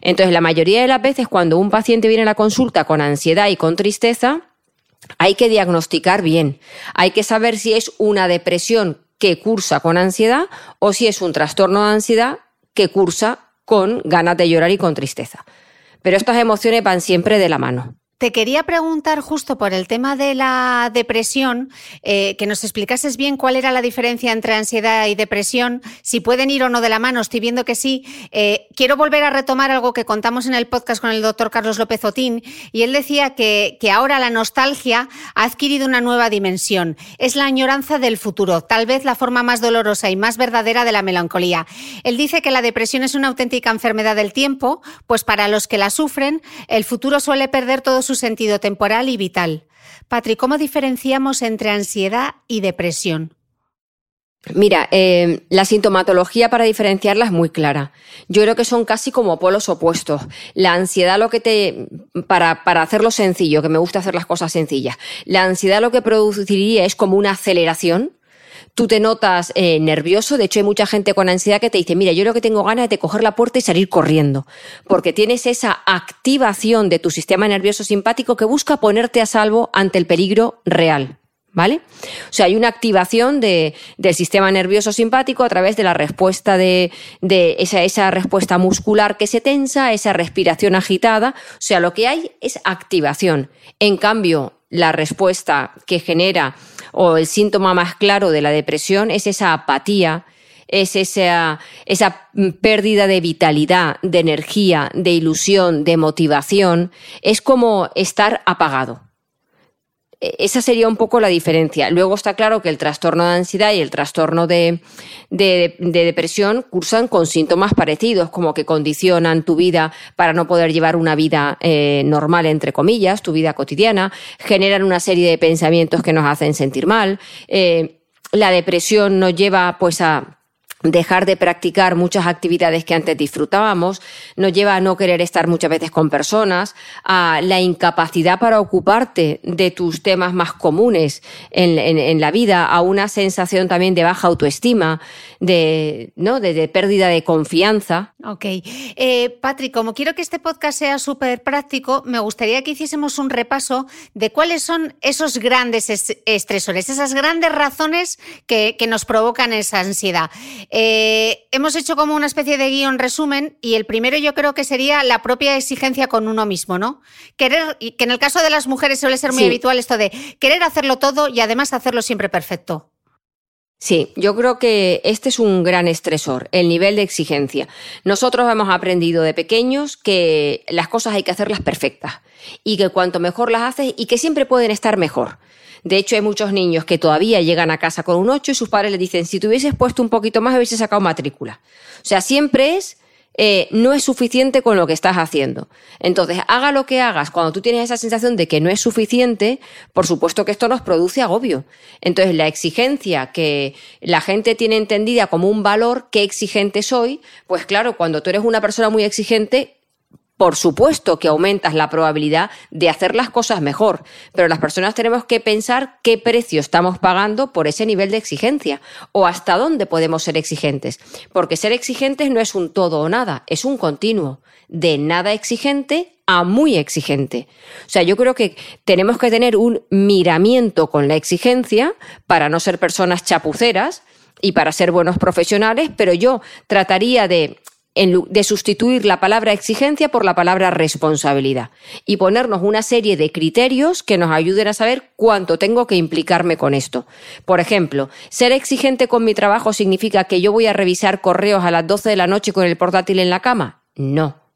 Entonces, la mayoría de las veces cuando un paciente viene a la consulta con ansiedad y con tristeza, hay que diagnosticar bien. Hay que saber si es una depresión que cursa con ansiedad o si es un trastorno de ansiedad que cursa con ganas de llorar y con tristeza. Pero estas emociones van siempre de la mano. Te quería preguntar justo por el tema de la depresión, eh, que nos explicases bien cuál era la diferencia entre ansiedad y depresión, si pueden ir o no de la mano, estoy viendo que sí. Eh, quiero volver a retomar algo que contamos en el podcast con el doctor Carlos López Otín, y él decía que, que ahora la nostalgia ha adquirido una nueva dimensión. Es la añoranza del futuro, tal vez la forma más dolorosa y más verdadera de la melancolía. Él dice que la depresión es una auténtica enfermedad del tiempo, pues para los que la sufren, el futuro suele perder todo su sentido temporal y vital. Patri, ¿cómo diferenciamos entre ansiedad y depresión? Mira, eh, la sintomatología para diferenciarla es muy clara. Yo creo que son casi como polos opuestos. La ansiedad lo que te, para, para hacerlo sencillo, que me gusta hacer las cosas sencillas, la ansiedad lo que produciría es como una aceleración tú te notas eh, nervioso. De hecho, hay mucha gente con ansiedad que te dice, mira, yo lo que tengo ganas es de coger la puerta y salir corriendo, porque tienes esa activación de tu sistema nervioso simpático que busca ponerte a salvo ante el peligro real. ¿Vale? O sea, hay una activación de, del sistema nervioso simpático a través de la respuesta de, de esa respuesta muscular que se tensa, esa respiración agitada. O sea, lo que hay es activación. En cambio, la respuesta que genera o el síntoma más claro de la depresión es esa apatía, es esa, esa pérdida de vitalidad, de energía, de ilusión, de motivación, es como estar apagado. E, esa sería un poco la diferencia. Luego está claro que el trastorno de ansiedad y el trastorno de, depresión cursan con síntomas parecidos, como que condicionan tu vida para no poder llevar una vida eh, normal, entre comillas, tu vida cotidiana, generan una serie de pensamientos que nos hacen sentir mal. Eh, la depresión nos lleva pues a dejar de practicar muchas actividades que antes disfrutábamos, nos lleva a no querer estar muchas veces con personas, a la incapacidad para ocuparte de tus temas más comunes en, la vida, a una sensación también de baja autoestima, de, ¿no? de, pérdida de confianza. Ok. Eh, Patrick, como quiero que este podcast sea súper práctico, me gustaría que hiciésemos un repaso de cuáles son esos grandes estresores, esas grandes razones que, que nos provocan esa ansiedad. Eh, hemos hecho como una especie de guion resumen y el primero yo creo que sería la propia exigencia con uno mismo, ¿no? Querer, que en el caso de las mujeres suele ser muy habitual esto de querer hacerlo todo y además hacerlo siempre perfecto. Sí, yo creo que este es un gran estresor, el nivel de exigencia. Nosotros hemos aprendido de pequeños que las cosas hay que hacerlas perfectas y que cuanto mejor las haces y que siempre pueden estar mejor. De hecho, hay muchos niños que todavía llegan a casa con un 8 y sus padres les dicen, si te puesto un poquito más, hubieses sacado matrícula. O sea, siempre es, eh, no es suficiente con lo que estás haciendo. Entonces, haga lo que hagas, cuando tú tienes esa sensación de que no es suficiente, por supuesto que esto nos produce agobio. Entonces, la exigencia que la gente tiene entendida como un valor, qué exigente soy, pues claro, cuando tú eres una persona muy exigente, por supuesto que aumentas la probabilidad de hacer las cosas mejor, pero las personas tenemos que pensar qué precio estamos pagando por ese nivel de exigencia o hasta dónde podemos ser exigentes, porque ser exigentes no es un todo o nada, es un continuo, de nada exigente a muy exigente. O sea, yo creo que tenemos que tener un miramiento con la exigencia para no ser personas chapuceras y para ser buenos profesionales, pero yo trataría de de sustituir la palabra exigencia por la palabra responsabilidad y ponernos una serie de criterios que nos ayuden a saber cuánto tengo que implicarme con esto. Por ejemplo, ser exigente con mi trabajo significa que yo voy a revisar correos a las 12 de la noche con el portátil en la cama. No.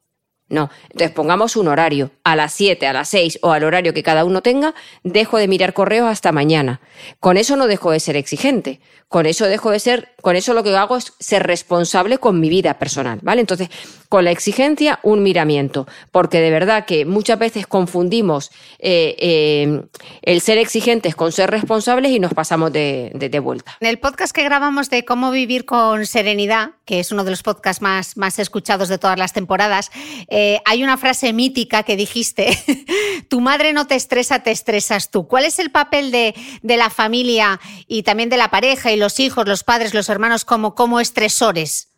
No. Entonces pongamos un horario. A las 7, a las 6 o al horario que cada uno tenga, dejo de mirar correos hasta mañana. Con eso no dejo de ser exigente. Con eso dejo de ser, con eso lo que hago es ser responsable con mi vida personal, ¿vale? Entonces, con la exigencia un miramiento, porque de verdad que muchas veces confundimos eh, eh, el ser exigentes con ser responsables y nos pasamos de, vuelta. En el podcast que grabamos de cómo vivir con serenidad, que es uno de los podcasts más, más escuchados de todas las temporadas, eh, hay una frase mítica que dijiste, tu madre no te estresa, te estresas tú. ¿Cuál es el papel de, la familia y también de la pareja los hijos, los padres, los hermanos como, como estresores?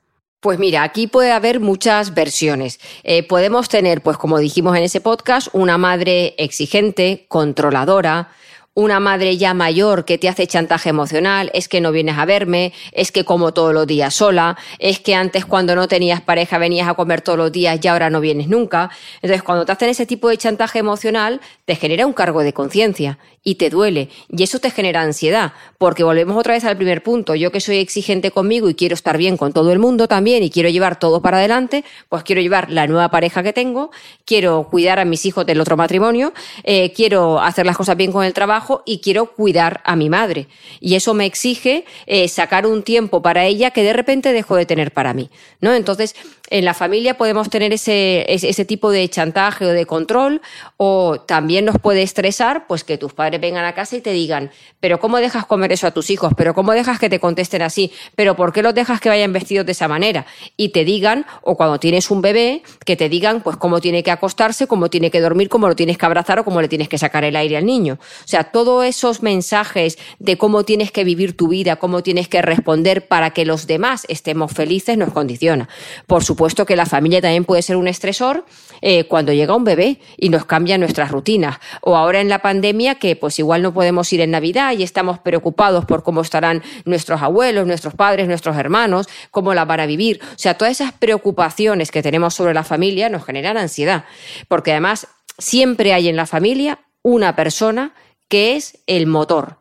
Pues mira, aquí puede haber muchas versiones. Eh, podemos tener, pues como dijimos en ese podcast, una madre exigente, controladora, una madre ya mayor que te hace chantaje emocional, es que no vienes a verme, es que como todos los días sola, es que antes cuando no tenías pareja venías a comer todos los días y ahora no vienes nunca. Entonces, cuando te hacen ese tipo de chantaje emocional, te genera un cargo de conciencia y te duele. Y eso te genera ansiedad, porque volvemos otra vez al primer punto. Yo que soy exigente conmigo y quiero estar bien con todo el mundo también y quiero llevar todo para adelante, pues quiero llevar la nueva pareja que tengo, quiero cuidar a mis hijos del otro matrimonio, eh, quiero hacer las cosas bien con el trabajo y quiero cuidar a mi madre. Y eso me exige eh, sacar un tiempo para ella que de repente dejo de tener para mí. ¿no? Entonces, en la familia podemos tener ese, ese, tipo de chantaje o de control, o también nos puede estresar pues que tus padres vengan a casa y te digan, pero ¿cómo dejas comer eso a tus hijos? ¿Pero cómo dejas que te contesten así? ¿Pero por qué los dejas que vayan vestidos de esa manera? Y te digan, o cuando tienes un bebé, que te digan pues cómo tiene que acostarse, cómo tiene que dormir, cómo lo tienes que abrazar o cómo le tienes que sacar el aire al niño. O sea, todos esos mensajes de cómo tienes que vivir tu vida, cómo tienes que responder para que los demás estemos felices nos condiciona. Por supuesto, puesto que la familia también puede ser un estresor eh, cuando llega un bebé y nos cambia nuestras rutinas. O ahora en la pandemia que pues igual no podemos ir en Navidad y estamos preocupados por cómo estarán nuestros abuelos, nuestros padres, nuestros hermanos, cómo la van a vivir. O sea, todas esas preocupaciones que tenemos sobre la familia nos generan ansiedad. Porque además siempre hay en la familia una persona que es el motor.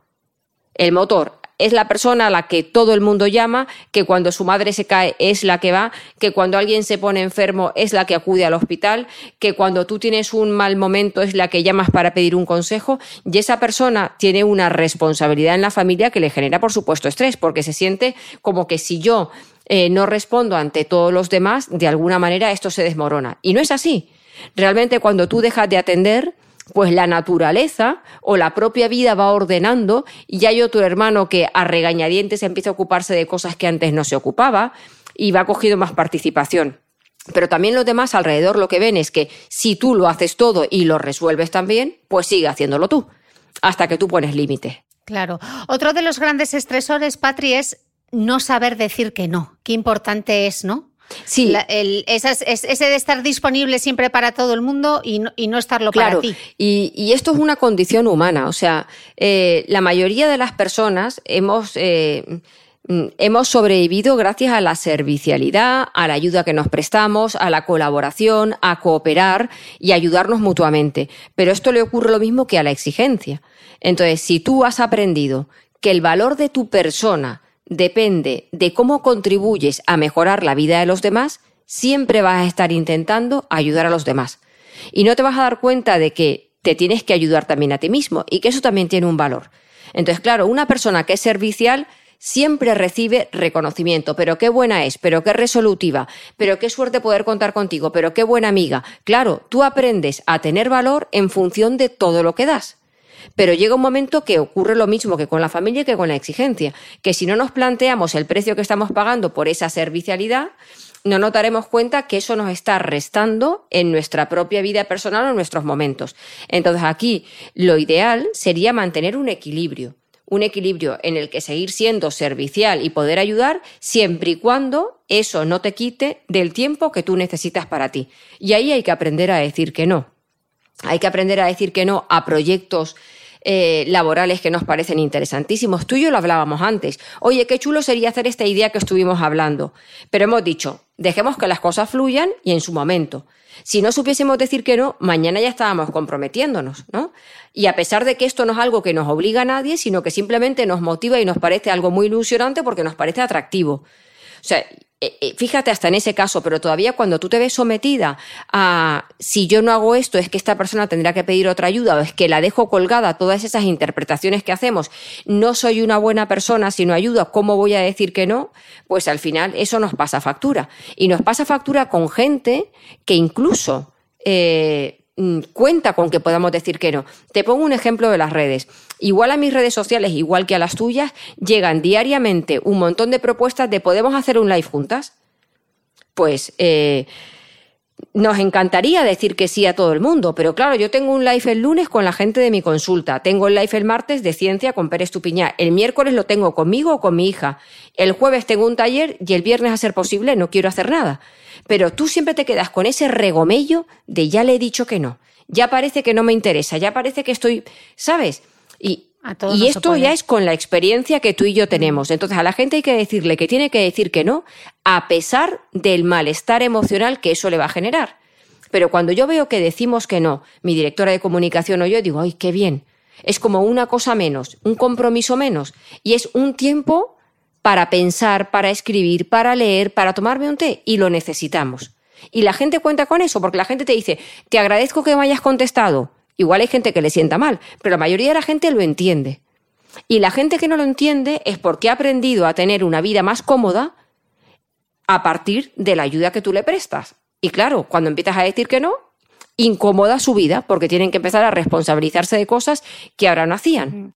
El motor es la persona a la que todo el mundo llama, que cuando su madre se cae es la que va, que cuando alguien se pone enfermo es la que acude al hospital, que cuando tú tienes un mal momento es la que llamas para pedir un consejo y esa persona tiene una responsabilidad en la familia que le genera, por supuesto, estrés, porque se siente como que si yo eh, no respondo ante todos los demás, de alguna manera esto se desmorona. Y no es así. Realmente cuando tú dejas de atender, pues la naturaleza o la propia vida va ordenando y hay otro hermano que a regañadientes empieza a ocuparse de cosas que antes no se ocupaba y va cogiendo más participación. Pero también los demás alrededor lo que ven es que si tú lo haces todo y lo resuelves también, pues sigue haciéndolo tú, hasta que tú pones límite. Claro. Otro de los grandes estresores, Patri, es no saber decir que no. Qué importante es, ¿no? Sí. ese de estar disponible siempre para todo el mundo y no, y no estarlo para ti. Y, y, esto es una condición humana. O sea, eh, la mayoría de las personas hemos. Eh, hemos sobrevivido gracias a la servicialidad, a la ayuda que nos prestamos, a la colaboración, a cooperar y ayudarnos mutuamente. Pero esto le ocurre lo mismo que a la exigencia. Entonces, si tú has aprendido que el valor de tu persona depende de cómo contribuyes a mejorar la vida de los demás, siempre vas a estar intentando ayudar a los demás. Y no te vas a dar cuenta de que te tienes que ayudar también a ti mismo y que eso también tiene un valor. Entonces, claro, una persona que es servicial siempre recibe reconocimiento, pero qué buena es, pero qué resolutiva, pero qué suerte poder contar contigo, pero qué buena amiga. Claro, tú aprendes a tener valor en función de todo lo que das. Pero llega un momento que ocurre lo mismo que con la familia y que con la exigencia, que si no nos planteamos el precio que estamos pagando por esa servicialidad, no nos daremos cuenta que eso nos está restando en nuestra propia vida personal o en nuestros momentos. Entonces aquí lo ideal sería mantener un equilibrio, un equilibrio en el que seguir siendo servicial y poder ayudar siempre y cuando eso no te quite del tiempo que tú necesitas para ti. Y ahí hay que aprender a decir que no. Hay que aprender a decir que no a proyectos eh, laborales que nos parecen interesantísimos. Tú y yo lo hablábamos antes. Oye, qué chulo sería hacer esta idea que estuvimos hablando. Pero hemos dicho, dejemos que las cosas fluyan y en su momento. Si no supiésemos decir que no, mañana ya estábamos comprometiéndonos, ¿no? Y a pesar de que esto no es algo que nos obliga a nadie, sino que simplemente nos motiva y nos parece algo muy ilusionante porque nos parece atractivo. O sea, fíjate hasta en ese caso, pero todavía cuando tú te ves sometida a si yo no hago esto es que esta persona tendrá que pedir otra ayuda o es que la dejo colgada, todas esas interpretaciones que hacemos, no soy una buena persona si no ayudo, ¿cómo voy a decir que no? Pues al final eso nos pasa factura. Y nos pasa factura con gente que incluso eh, mm, cuenta con que podamos decir que no. Te pongo un ejemplo de las redes. Igual a mis redes sociales, igual que a las tuyas, llegan diariamente un montón de propuestas de podemos hacer un live juntas. Pues eh, nos encantaría decir que sí a todo el mundo, pero claro, yo tengo un live el lunes con la gente de mi consulta, tengo el live el martes de ciencia con Pérez Tupiñá, el miércoles lo tengo conmigo o con mi hija, el jueves tengo un taller y el viernes a ser posible no quiero hacer nada. Pero tú siempre te quedas con ese regomello de ya le he dicho que no, ya parece que no me interesa, ya parece que estoy, ¿sabes? Y, y esto ya es con la experiencia que tú y yo tenemos. Entonces a la gente hay que decirle que tiene que decir que no, a pesar del malestar emocional que eso le va a generar. Pero cuando yo veo que decimos que no, mi directora de comunicación o yo, digo, ay, qué bien. Es como una cosa menos, un compromiso menos. Y es un tiempo para pensar, para escribir, para leer, para tomarme un té. Y lo necesitamos. Y la gente cuenta con eso, porque la gente te dice, te agradezco que me hayas contestado. Igual hay gente que le sienta mal, pero la mayoría de la gente lo entiende. Y la gente que no lo entiende es porque ha aprendido a tener una vida más cómoda a partir de la ayuda que tú le prestas. Y claro, cuando empiezas a decir que no, incomoda su vida porque tienen que empezar a responsabilizarse de cosas que ahora no hacían.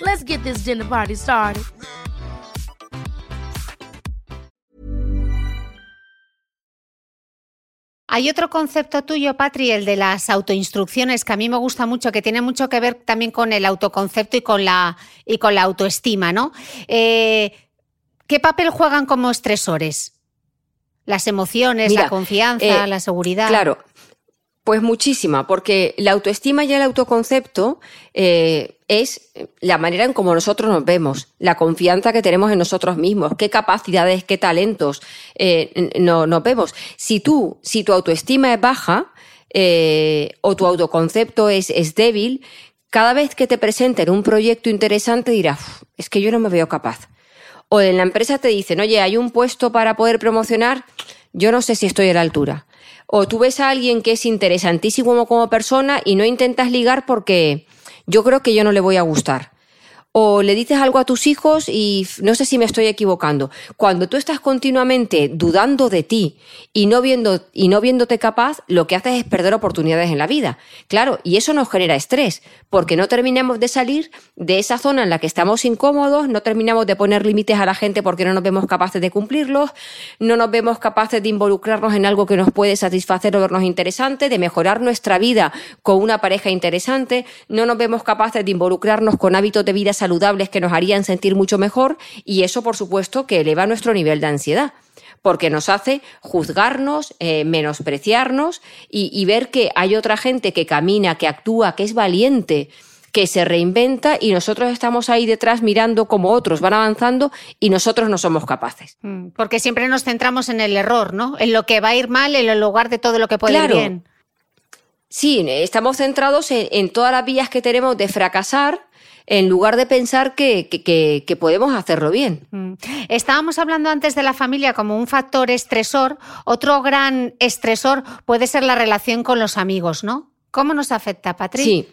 Let's get this dinner party started. Hay otro concepto tuyo, Patri, el de las autoinstrucciones, que a mí me gusta mucho, que tiene mucho que ver también con el autoconcepto y con la, y con la autoestima, ¿no? Eh, ¿Qué papel juegan como estresores? Las emociones, la confianza, eh, la seguridad. Claro, pues muchísima, porque la autoestima y el autoconcepto eh, es la manera en cómo nosotros nos vemos, la confianza que tenemos en nosotros mismos, qué capacidades, qué talentos eh, no, nos vemos. Si tú, si tu autoestima es baja eh, o tu autoconcepto es, es débil, cada vez que te presenten un proyecto interesante dirás, es que yo no me veo capaz. O en la empresa te dicen, oye, hay un puesto para poder promocionar, yo no sé si estoy a la altura. O tú ves a alguien que es interesantísimo como persona y no intentas ligar porque yo creo que yo no le voy a gustar o le dices algo a tus hijos y no sé si me estoy equivocando. Cuando tú estás continuamente dudando de ti y no, viendo, y no viéndote capaz, lo que haces es perder oportunidades en la vida. Claro, y eso nos genera estrés, porque no terminamos de salir de esa zona en la que estamos incómodos, no terminamos de poner límites a la gente porque no nos vemos capaces de cumplirlos, no nos vemos capaces de involucrarnos en algo que nos puede satisfacer o vernos interesante, de mejorar nuestra vida con una pareja interesante, no nos vemos capaces de involucrarnos con hábitos de vida saludables que nos harían sentir mucho mejor y eso, por supuesto, que eleva nuestro nivel de ansiedad porque nos hace juzgarnos, eh, menospreciarnos y, ver que hay otra gente que camina, que actúa, que es valiente, que se reinventa y nosotros estamos ahí detrás mirando cómo otros van avanzando y nosotros no somos capaces. Mm, porque siempre nos centramos en el error, ¿no? En lo que va a ir mal en lugar de todo lo que puede ir bien. Sí, estamos centrados en, en todas las vías que tenemos de fracasar en lugar de pensar que, que, podemos hacerlo bien. Mm. Estábamos hablando antes de la familia como un factor estresor. Otro gran estresor puede ser la relación con los amigos, ¿no? ¿Cómo nos afecta, Patricia? Sí.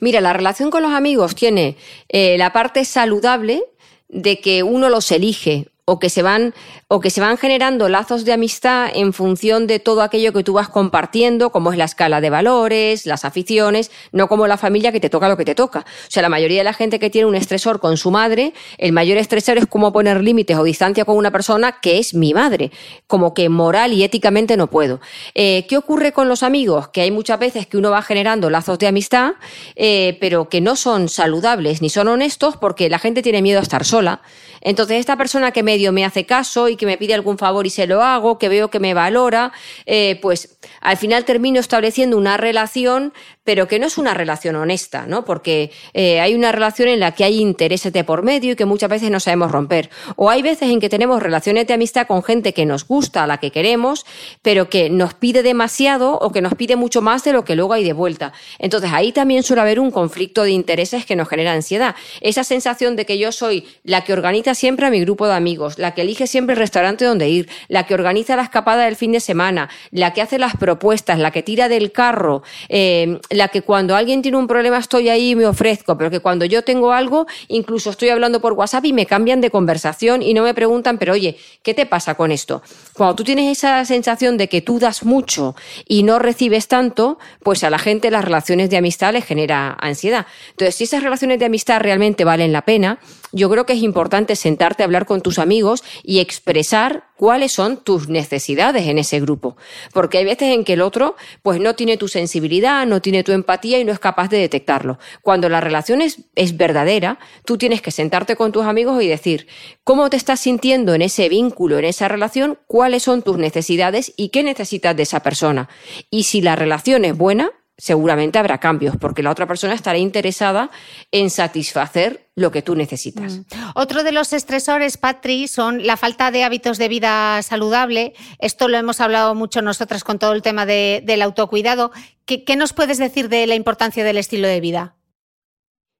Mira, la relación con los amigos tiene eh, la parte saludable, de que uno los elige o que se van o que se van generando lazos de amistad en función de todo aquello que tú vas compartiendo, como es la escala de valores, las aficiones, no como la familia que te toca lo que te toca. O sea, la mayoría de la gente que tiene un estresor con su madre, el mayor estresor es cómo poner límites o distancia con una persona que es mi madre, como que moral y éticamente no puedo. Eh, ¿Qué ocurre con los amigos? Que hay muchas veces que uno va generando lazos de amistad, eh, pero que no son saludables ni son honestos porque la gente tiene miedo a estar sola. Entonces, esta persona que me hace caso y que me pide algún favor y se lo hago, que veo que me valora, eh, pues al final termino estableciendo una relación, pero que no es una relación honesta, ¿no? Porque eh, hay una relación en la que hay intereses de por medio y que muchas veces no sabemos romper. O hay veces en que tenemos relaciones de amistad con gente que nos gusta, a la que queremos, pero que nos pide demasiado o que nos pide mucho más de lo que luego hay de vuelta. Entonces ahí también suele haber un conflicto de intereses que nos genera ansiedad. Esa sensación de que yo soy la que organiza siempre a mi grupo de amigos, la que elige siempre el restaurante donde ir, la que organiza la escapada del fin de semana, la que hace las propuestas, la que tira del carro, eh, la que cuando alguien tiene un problema estoy ahí y me ofrezco, pero que cuando yo tengo algo, incluso estoy hablando por WhatsApp y me cambian de conversación y no me preguntan, pero oye, ¿qué te pasa con esto? Cuando tú tienes esa sensación de que tú das mucho y no recibes tanto, pues a la gente las relaciones de amistad les genera ansiedad. Entonces, si esas relaciones de amistad realmente valen la pena, yo creo que es importante sentarte a hablar con tus amigos y expresar cuáles son tus necesidades en ese grupo. Porque hay veces en que el otro pues no tiene tu sensibilidad, no tiene tu empatía y no es capaz de detectarlo. Cuando la relación es, es verdadera, tú tienes que sentarte con tus amigos y decir cómo te estás sintiendo en ese vínculo, en esa relación, cuáles son tus necesidades y qué necesitas de esa persona. Y si la relación es buena, seguramente habrá cambios, porque la otra persona estará interesada en satisfacer lo que tú necesitas. Mm. Otro de los estresores, Patri, son la falta de hábitos de vida saludable. Esto lo hemos hablado mucho nosotras con todo el tema del autocuidado. ¿Qué, ¿Qué nos puedes decir de la importancia del estilo de vida?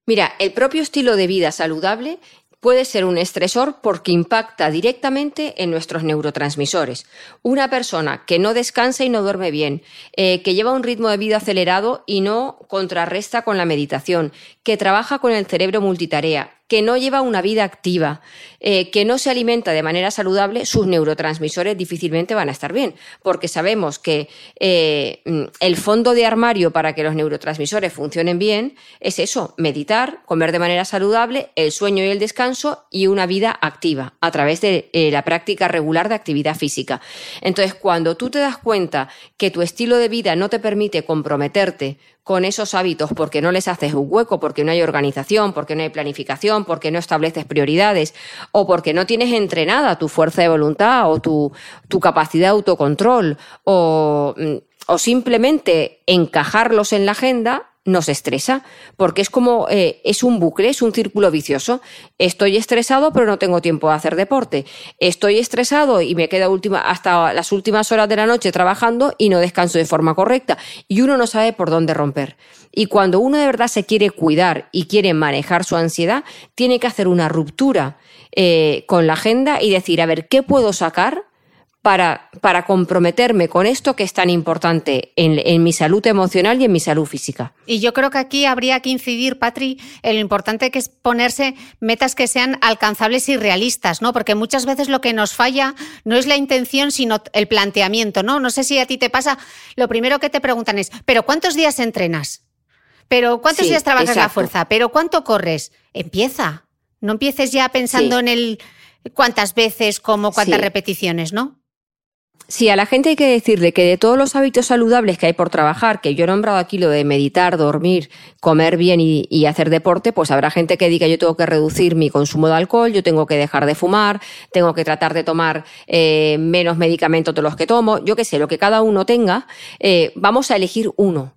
Mira, el propio estilo de vida saludable puede ser un estresor porque impacta directamente en nuestros neurotransmisores. Una persona que no descansa y no duerme bien, eh, que lleva un ritmo de vida acelerado y no contrarresta con la meditación, que trabaja con el cerebro multitarea, que no lleva una vida activa, eh, que no se alimenta de manera saludable, sus neurotransmisores difícilmente van a estar bien, porque sabemos que eh, el fondo de armario para que los neurotransmisores funcionen bien es eso, meditar, comer de manera saludable, el sueño y el descanso y una vida activa a través de eh, la práctica regular de actividad física. Entonces, cuando tú te das cuenta que tu estilo de vida no te permite comprometerte con esos hábitos porque no les haces un hueco, porque no hay organización, porque no hay planificación, porque no estableces prioridades o porque no tienes entrenada tu fuerza de voluntad o tu, tu capacidad de autocontrol o, mm, o simplemente encajarlos en la agenda, nos estresa, porque es como, eh, es un bucle, es un círculo vicioso. Estoy estresado, pero no tengo tiempo de hacer deporte. Estoy estresado y me queda última, hasta las últimas horas de la noche trabajando y no descanso de forma correcta. Y uno no sabe por dónde romper. Y cuando uno de verdad se quiere cuidar y quiere manejar su ansiedad, tiene que hacer una ruptura eh, con la agenda y decir, a ver, ¿qué puedo sacar? Para, para comprometerme con esto que es tan importante en, en, mi salud emocional y en mi salud física. Y yo creo que aquí habría que incidir, Patri, en lo importante que es ponerse metas que sean alcanzables y realistas, ¿no? Porque muchas veces lo que nos falla no es la intención, sino el planteamiento, ¿no? No sé si a ti te pasa, lo primero que te preguntan es, ¿pero cuántos días entrenas? ¿Pero cuántos sí, días trabajas exacto. la fuerza? ¿Pero cuánto corres? Empieza. No empieces ya pensando sí. en el cuántas veces, cómo, cuántas sí. repeticiones, ¿no? Sí, a la gente hay que decirle que de todos los hábitos saludables que hay por trabajar, que yo he nombrado aquí lo de meditar, dormir, comer bien y, y, hacer deporte, pues habrá gente que diga yo tengo que reducir mi consumo de alcohol, yo tengo que dejar de fumar, tengo que tratar de tomar eh, menos medicamentos de los que tomo, yo qué sé, lo que cada uno tenga, eh, vamos a elegir uno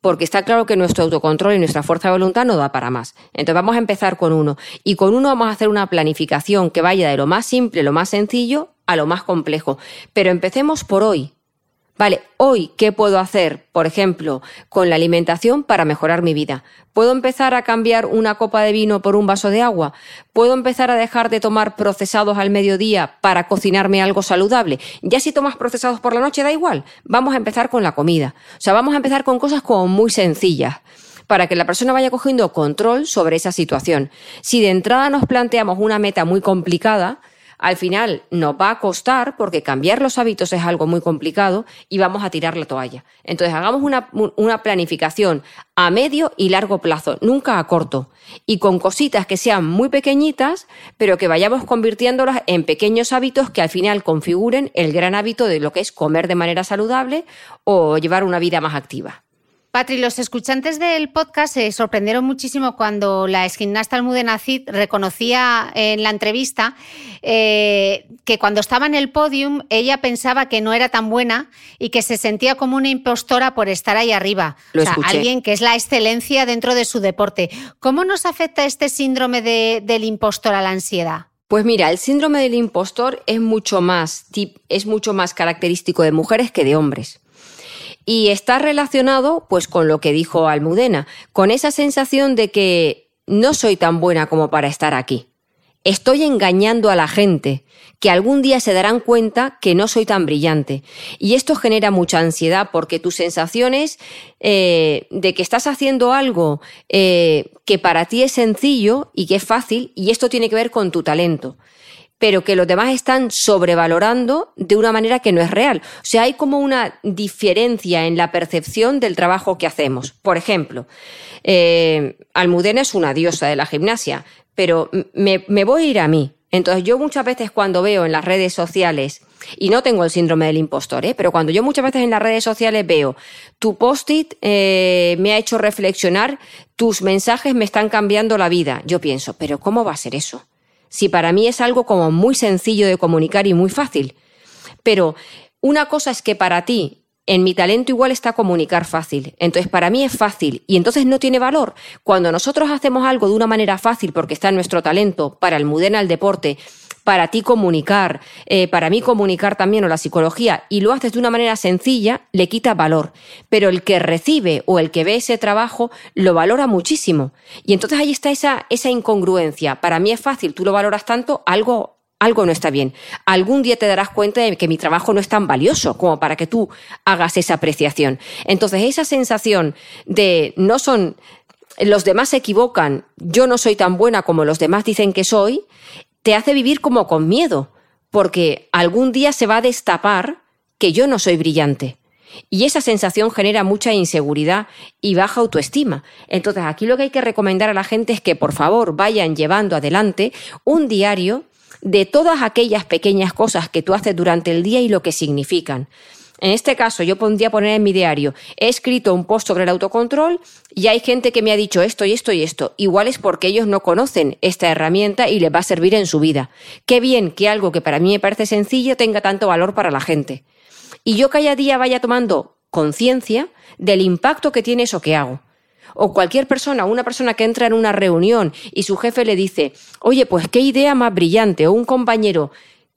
porque está claro que nuestro autocontrol y nuestra fuerza de voluntad no da para más. Entonces vamos a empezar con uno. Y con uno vamos a hacer una planificación que vaya de lo más simple, lo más sencillo, a lo más complejo. Pero empecemos por hoy. Vale, hoy, ¿qué puedo hacer, por ejemplo, con la alimentación para mejorar mi vida? ¿Puedo empezar a cambiar una copa de vino por un vaso de agua? ¿Puedo empezar a dejar de tomar procesados al mediodía para cocinarme algo saludable? Ya si tomas procesados por la noche, da igual. Vamos a empezar con la comida. O sea, vamos a empezar con cosas como muy sencillas. para que la persona vaya cogiendo control sobre esa situación. Si de entrada nos planteamos una meta muy complicada, al final nos va a costar porque cambiar los hábitos es algo muy complicado y vamos a tirar la toalla. Entonces hagamos una, planificación a medio y largo plazo, nunca a corto, y con cositas que sean muy pequeñitas, pero que vayamos convirtiéndolas en pequeños hábitos que al final configuren el gran hábito de lo que es comer de manera saludable o llevar una vida más activa. Patri, los escuchantes del podcast se sorprendieron muchísimo cuando la esquinasta Almudena Cid reconocía en la entrevista eh, que cuando estaba en el podium ella pensaba que no era tan buena y que se sentía como una impostora por estar ahí arriba. Lo o sea, alguien que es la excelencia dentro de su deporte. ¿Cómo nos afecta este síndrome del impostor a la ansiedad? Pues mira, el síndrome del impostor es mucho más, es mucho más característico de mujeres que de hombres. Y está relacionado, pues, con lo que dijo Almudena, con esa sensación de que no soy tan buena como para estar aquí. Estoy engañando a la gente, que algún día se darán cuenta que no soy tan brillante. Y esto genera mucha ansiedad porque tus sensaciones eh, de que estás haciendo algo eh, que para ti es sencillo y que es fácil, y esto tiene que ver con tu talento pero que los demás están sobrevalorando de una manera que no es real. O sea, hay como una diferencia en la percepción del trabajo que hacemos. Por ejemplo, eh, Almudena es una diosa de la gimnasia, pero me, me voy a ir a mí. Entonces yo muchas veces cuando veo en las redes sociales, y no tengo el síndrome del impostor, ¿eh? pero cuando yo muchas veces en las redes sociales veo tu post-it eh, me ha hecho reflexionar, tus mensajes me están cambiando la vida, yo pienso, pero ¿cómo va a ser eso? Si para mí es algo como muy sencillo de comunicar y muy fácil. Pero una cosa es que para ti en mi talento igual está comunicar fácil. Entonces, para mí es fácil y entonces no tiene valor. Cuando nosotros hacemos algo de una manera fácil porque está en nuestro talento, para el Mudena el deporte, para ti comunicar, eh, para mí comunicar también o la psicología, y lo haces de una manera sencilla, le quita valor. Pero el que recibe o el que ve ese trabajo lo valora muchísimo. Y entonces ahí está esa, esa incongruencia. Para mí es fácil, tú lo valoras tanto, algo algo no está bien. Algún día te darás cuenta de que mi trabajo no es tan valioso como para que tú hagas esa apreciación. Entonces, esa sensación de no son los demás se equivocan, yo no soy tan buena como los demás dicen que soy, te hace vivir como con miedo, porque algún día se va a destapar que yo no soy brillante. Y esa sensación genera mucha inseguridad y baja autoestima. Entonces, aquí lo que hay que recomendar a la gente es que por favor vayan llevando adelante un diario de todas aquellas pequeñas cosas que tú haces durante el día y lo que significan. En este caso, yo pondría poner en mi diario, he escrito un post sobre el autocontrol y hay gente que me ha dicho esto y esto y esto. Igual es porque ellos no conocen esta herramienta y les va a servir en su vida. Qué bien que algo que para mí me parece sencillo tenga tanto valor para la gente. Y yo cada día vaya tomando conciencia del impacto que tiene eso que hago. O cualquier persona, una persona que entra en una reunión y su jefe le dice, oye, pues qué idea más brillante, o un compañero,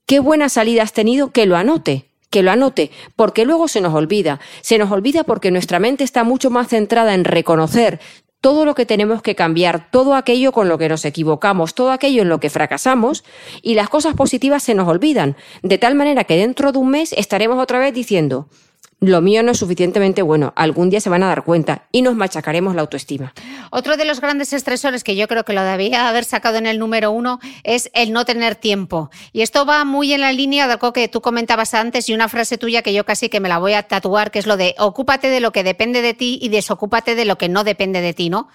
qué buena salida has tenido, que lo anote que lo anote, porque luego se nos olvida. Se nos olvida porque nuestra mente está mucho más centrada en reconocer todo lo que tenemos que cambiar, todo aquello con lo que nos equivocamos, todo aquello en lo que fracasamos, y las cosas positivas se nos olvidan, de tal manera que dentro de un mes estaremos otra vez diciendo, lo mío no es suficientemente bueno, algún día se van a dar cuenta y nos machacaremos la autoestima. Otro de los grandes estresores que yo creo que lo debía haber sacado en el número uno es el no tener tiempo. Y esto va muy en la línea de algo que tú comentabas antes y una frase tuya que yo casi que me la voy a tatuar, que es lo de ocúpate de lo que depende de ti y desocúpate de lo que no depende de ti, ¿no?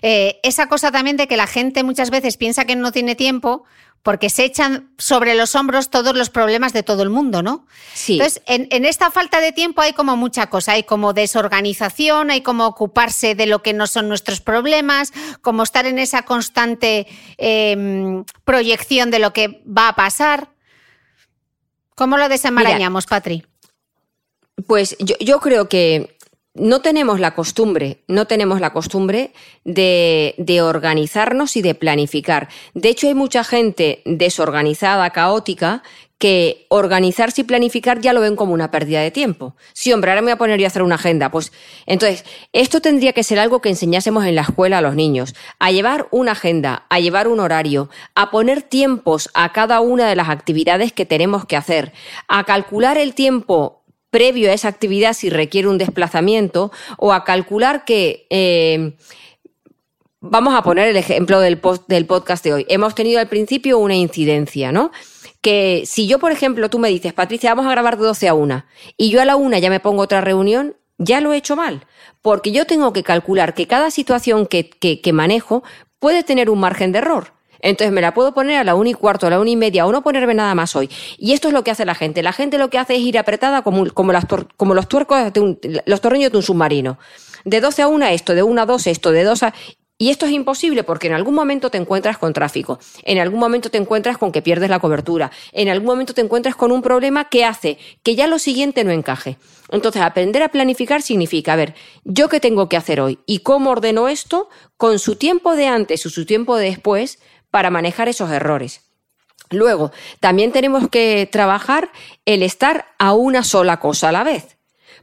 Eh, esa cosa también de que la gente muchas veces piensa que no tiene tiempo porque se echan sobre los hombros todos los problemas de todo el mundo, ¿no? Sí. Entonces, en, esta falta de tiempo hay como mucha cosa, hay como desorganización, hay como ocuparse de lo que no son nuestros problemas, como estar en esa constante em, proyección de lo que va a pasar. ¿Cómo lo desenmarañamos, Patri? Pues yo creo que no tenemos la costumbre, no tenemos la costumbre de, de, organizarnos y de planificar. De hecho, hay mucha gente desorganizada, caótica, que organizarse y planificar ya lo ven como una pérdida de tiempo. Sí, hombre, ahora me voy a poner yo a hacer una agenda. Pues, entonces, esto tendría que ser algo que enseñásemos en la escuela a los niños. A llevar una agenda, a llevar un horario, a poner tiempos a cada una de las actividades que tenemos que hacer, a calcular el tiempo previo a esa actividad si requiere un desplazamiento o a calcular que... eh, Vamos a poner el ejemplo del, post, del podcast de hoy. Hemos tenido al principio una incidencia, ¿no? Que si yo, por ejemplo, tú me dices, Patricia, vamos a grabar de 12 a 1, y yo a la 1 ya me pongo otra reunión, ya lo he hecho mal. Porque yo tengo que calcular que cada situación que, que, que manejo puede tener un margen de error. Entonces me la puedo poner a la una y cuarto, a la una y media, o no ponerme nada más hoy. Y esto es lo que hace la gente. La gente lo que hace es ir apretada como, los tuercos de un, los tornillos de un submarino. De 12 a 1 esto, de 1 a 2 esto, de 2 a... Y esto es imposible porque en algún momento te encuentras con tráfico, en algún momento te encuentras con que pierdes la cobertura, en algún momento te encuentras con un problema que hace que ya lo siguiente no encaje. Entonces, aprender a planificar significa, a ver, ¿yo qué tengo que hacer hoy? ¿Y cómo ordeno esto con su tiempo de antes o su tiempo de después para manejar esos errores? Luego, también tenemos que trabajar el estar a una sola cosa a la vez.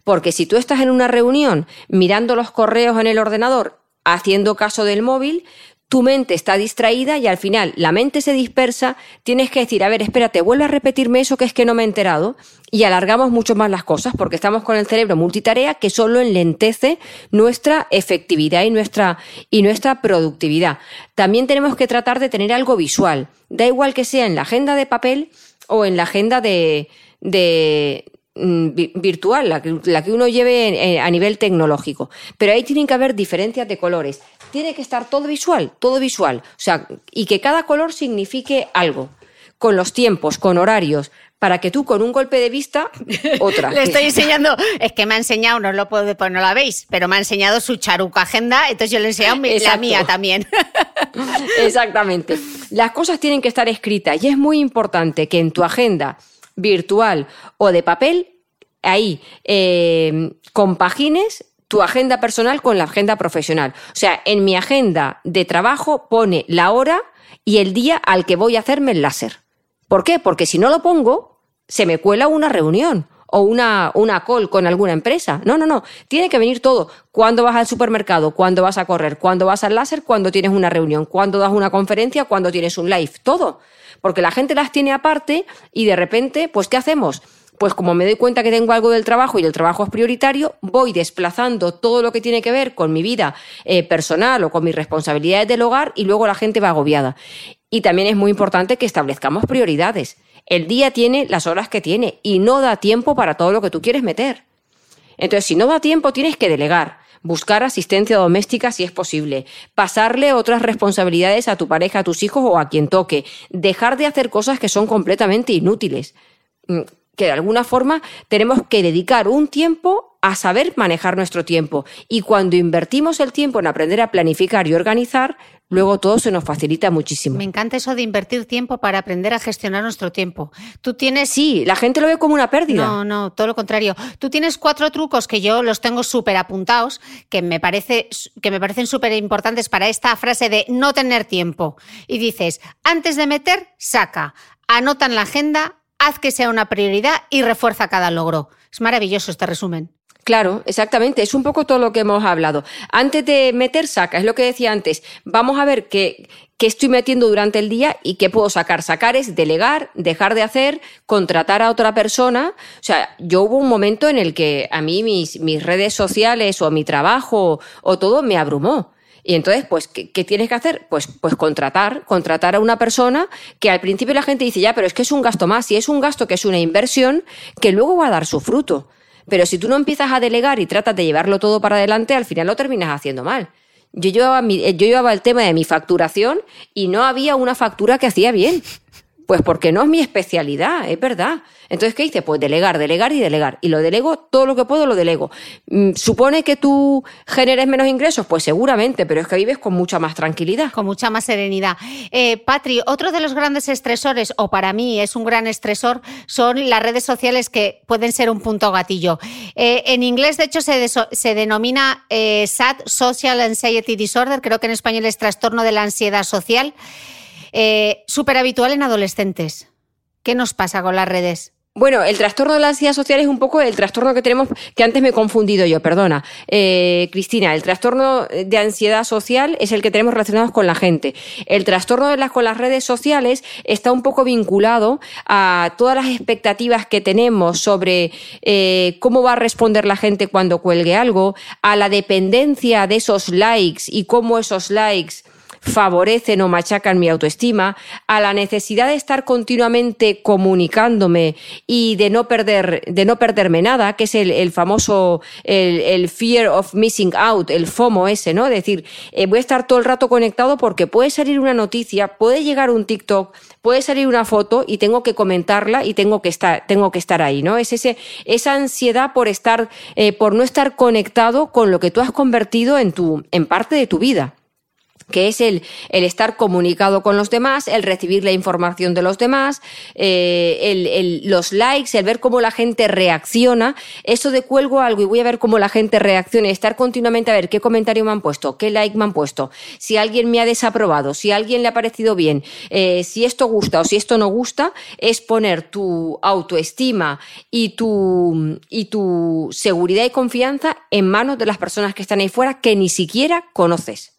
Porque si tú estás en una reunión mirando los correos en el ordenador, haciendo caso del móvil, tu mente está distraída y al final la mente se dispersa, tienes que decir, a ver, espérate, vuelve a repetirme eso que es que no me he enterado y alargamos mucho más las cosas porque estamos con el cerebro multitarea que solo enlentece nuestra efectividad y nuestra, y nuestra productividad. También tenemos que tratar de tener algo visual, da igual que sea en la agenda de papel o en la agenda de, de, mm, vi- virtual, la que, la que uno lleve a nivel tecnológico. Pero ahí tienen que haber diferencias de colores. Tiene que estar todo visual, todo visual. O sea, y que cada color signifique algo. Con los tiempos, con horarios, para que tú con un golpe de vista, otra. Le estoy enseñando, es que me ha enseñado, no lo puedo, pues no la veis, pero me ha enseñado su charuca agenda, entonces yo le he enseñado la mía también. Exactamente. Las cosas tienen que estar escritas y es muy importante que en tu agenda virtual o de papel, ahí eh, compagines tu agenda personal con la agenda profesional. O sea, en mi agenda de trabajo pone la hora y el día al que voy a hacerme el láser. ¿Por qué? Porque si no lo pongo, se me cuela una reunión o una, una call con alguna empresa. No, no, no. Tiene que venir todo. Cuándo vas al supermercado, cuándo vas a correr, cuándo vas al láser, cuándo tienes una reunión, cuándo das una conferencia, cuándo tienes un live. Todo. Porque la gente las tiene aparte y de repente, pues, ¿qué hacemos? Pues como me doy cuenta que tengo algo del trabajo y el trabajo es prioritario, voy desplazando todo lo que tiene que ver con mi vida eh, personal o con mis responsabilidades del hogar y luego la gente va agobiada. Y también es muy importante que establezcamos prioridades. El día tiene las horas que tiene y no da tiempo para todo lo que tú quieres meter. Entonces, si no da tiempo, tienes que delegar, buscar asistencia doméstica si es posible, pasarle otras responsabilidades a tu pareja, a tus hijos o a quien toque, dejar de hacer cosas que son completamente inútiles. Que de alguna forma tenemos que dedicar un tiempo a saber manejar nuestro tiempo. Y cuando invertimos el tiempo en aprender a planificar y organizar, luego todo se nos facilita muchísimo. Me encanta eso de invertir tiempo para aprender a gestionar nuestro tiempo. Tú tienes Sí, la gente lo ve como una pérdida. No, no, todo lo contrario. Tú tienes cuatro trucos que yo los tengo súper apuntados, que me, parece, que me parecen súper importantes para esta frase de no tener tiempo. Y dices, antes de meter, saca, anota en la agenda, haz que sea una prioridad y refuerza cada logro. Es maravilloso este resumen. Claro, exactamente. Es un poco todo lo que hemos hablado. Antes de meter, saca. Es lo que decía antes. Vamos a ver qué, qué estoy metiendo durante el día y qué puedo sacar. Sacar es delegar, dejar de hacer, contratar a otra persona. O sea, yo hubo un momento en el que a mí mis, mis redes sociales o mi trabajo o todo me abrumó. Y entonces, pues, ¿qué, tienes que hacer? Pues, pues contratar, contratar a una persona que al principio la gente dice, ya, pero es que es un gasto más. Y es un gasto que es una inversión que luego va a dar su fruto. Pero si tú no empiezas a delegar y tratas de llevarlo todo para adelante, al final lo terminas haciendo mal. Yo llevaba, mi- yo llevaba el tema de mi facturación y no había una factura que hacía bien. Pues porque no es mi especialidad, es verdad. Entonces, ¿qué hice? Pues delegar, delegar y delegar. Y lo delego, todo lo que puedo lo delego. Mm, ¿Supone que tú generes menos ingresos? Pues seguramente, pero es que vives con mucha más tranquilidad. Con mucha más serenidad. Eh, Patri, otro de los grandes estresores, o para mí es un gran estresor, son las redes sociales que pueden ser un punto gatillo. Eh, en inglés, de hecho, se, se denomina eh, SAD, Social Anxiety Disorder, creo que en español es trastorno de la ansiedad social, eh, súper habitual en adolescentes. ¿Qué nos pasa con las redes? Bueno, el trastorno de la ansiedad social es un poco el trastorno que tenemos, que antes me he confundido yo, perdona. Eh, Cristina, el trastorno de ansiedad social es el que tenemos relacionados con la gente. El trastorno con las redes sociales está un poco vinculado a todas las expectativas que tenemos sobre eh, cómo va a responder la gente cuando cuelgue algo, a la dependencia de esos likes y cómo esos likes favorecen o machacan mi autoestima, a la necesidad de estar continuamente comunicándome y de no perder, de no perderme nada, que es el, famoso, el, fear of missing out, el FOMO ese, ¿no? Es decir, eh, voy a estar todo el rato conectado porque puede salir una noticia, puede llegar un TikTok, puede salir una foto y tengo que comentarla y tengo que estar, tengo que estar ahí, ¿no? Es ese, esa ansiedad por estar, eh, por no estar conectado con lo que tú has convertido en tu, en parte de tu vida que es el, el, estar comunicado con los demás, el recibir la información de los demás, eh, el, el, los likes, el ver cómo la gente reacciona. Eso de cuelgo algo y voy a ver cómo la gente reacciona y estar continuamente a ver qué comentario me han puesto, qué like me han puesto, si alguien me ha desaprobado, si alguien le ha parecido bien, eh, si esto gusta o si esto no gusta, es poner tu autoestima y tu, y tu seguridad y confianza en manos de las personas que están ahí fuera que ni siquiera conoces.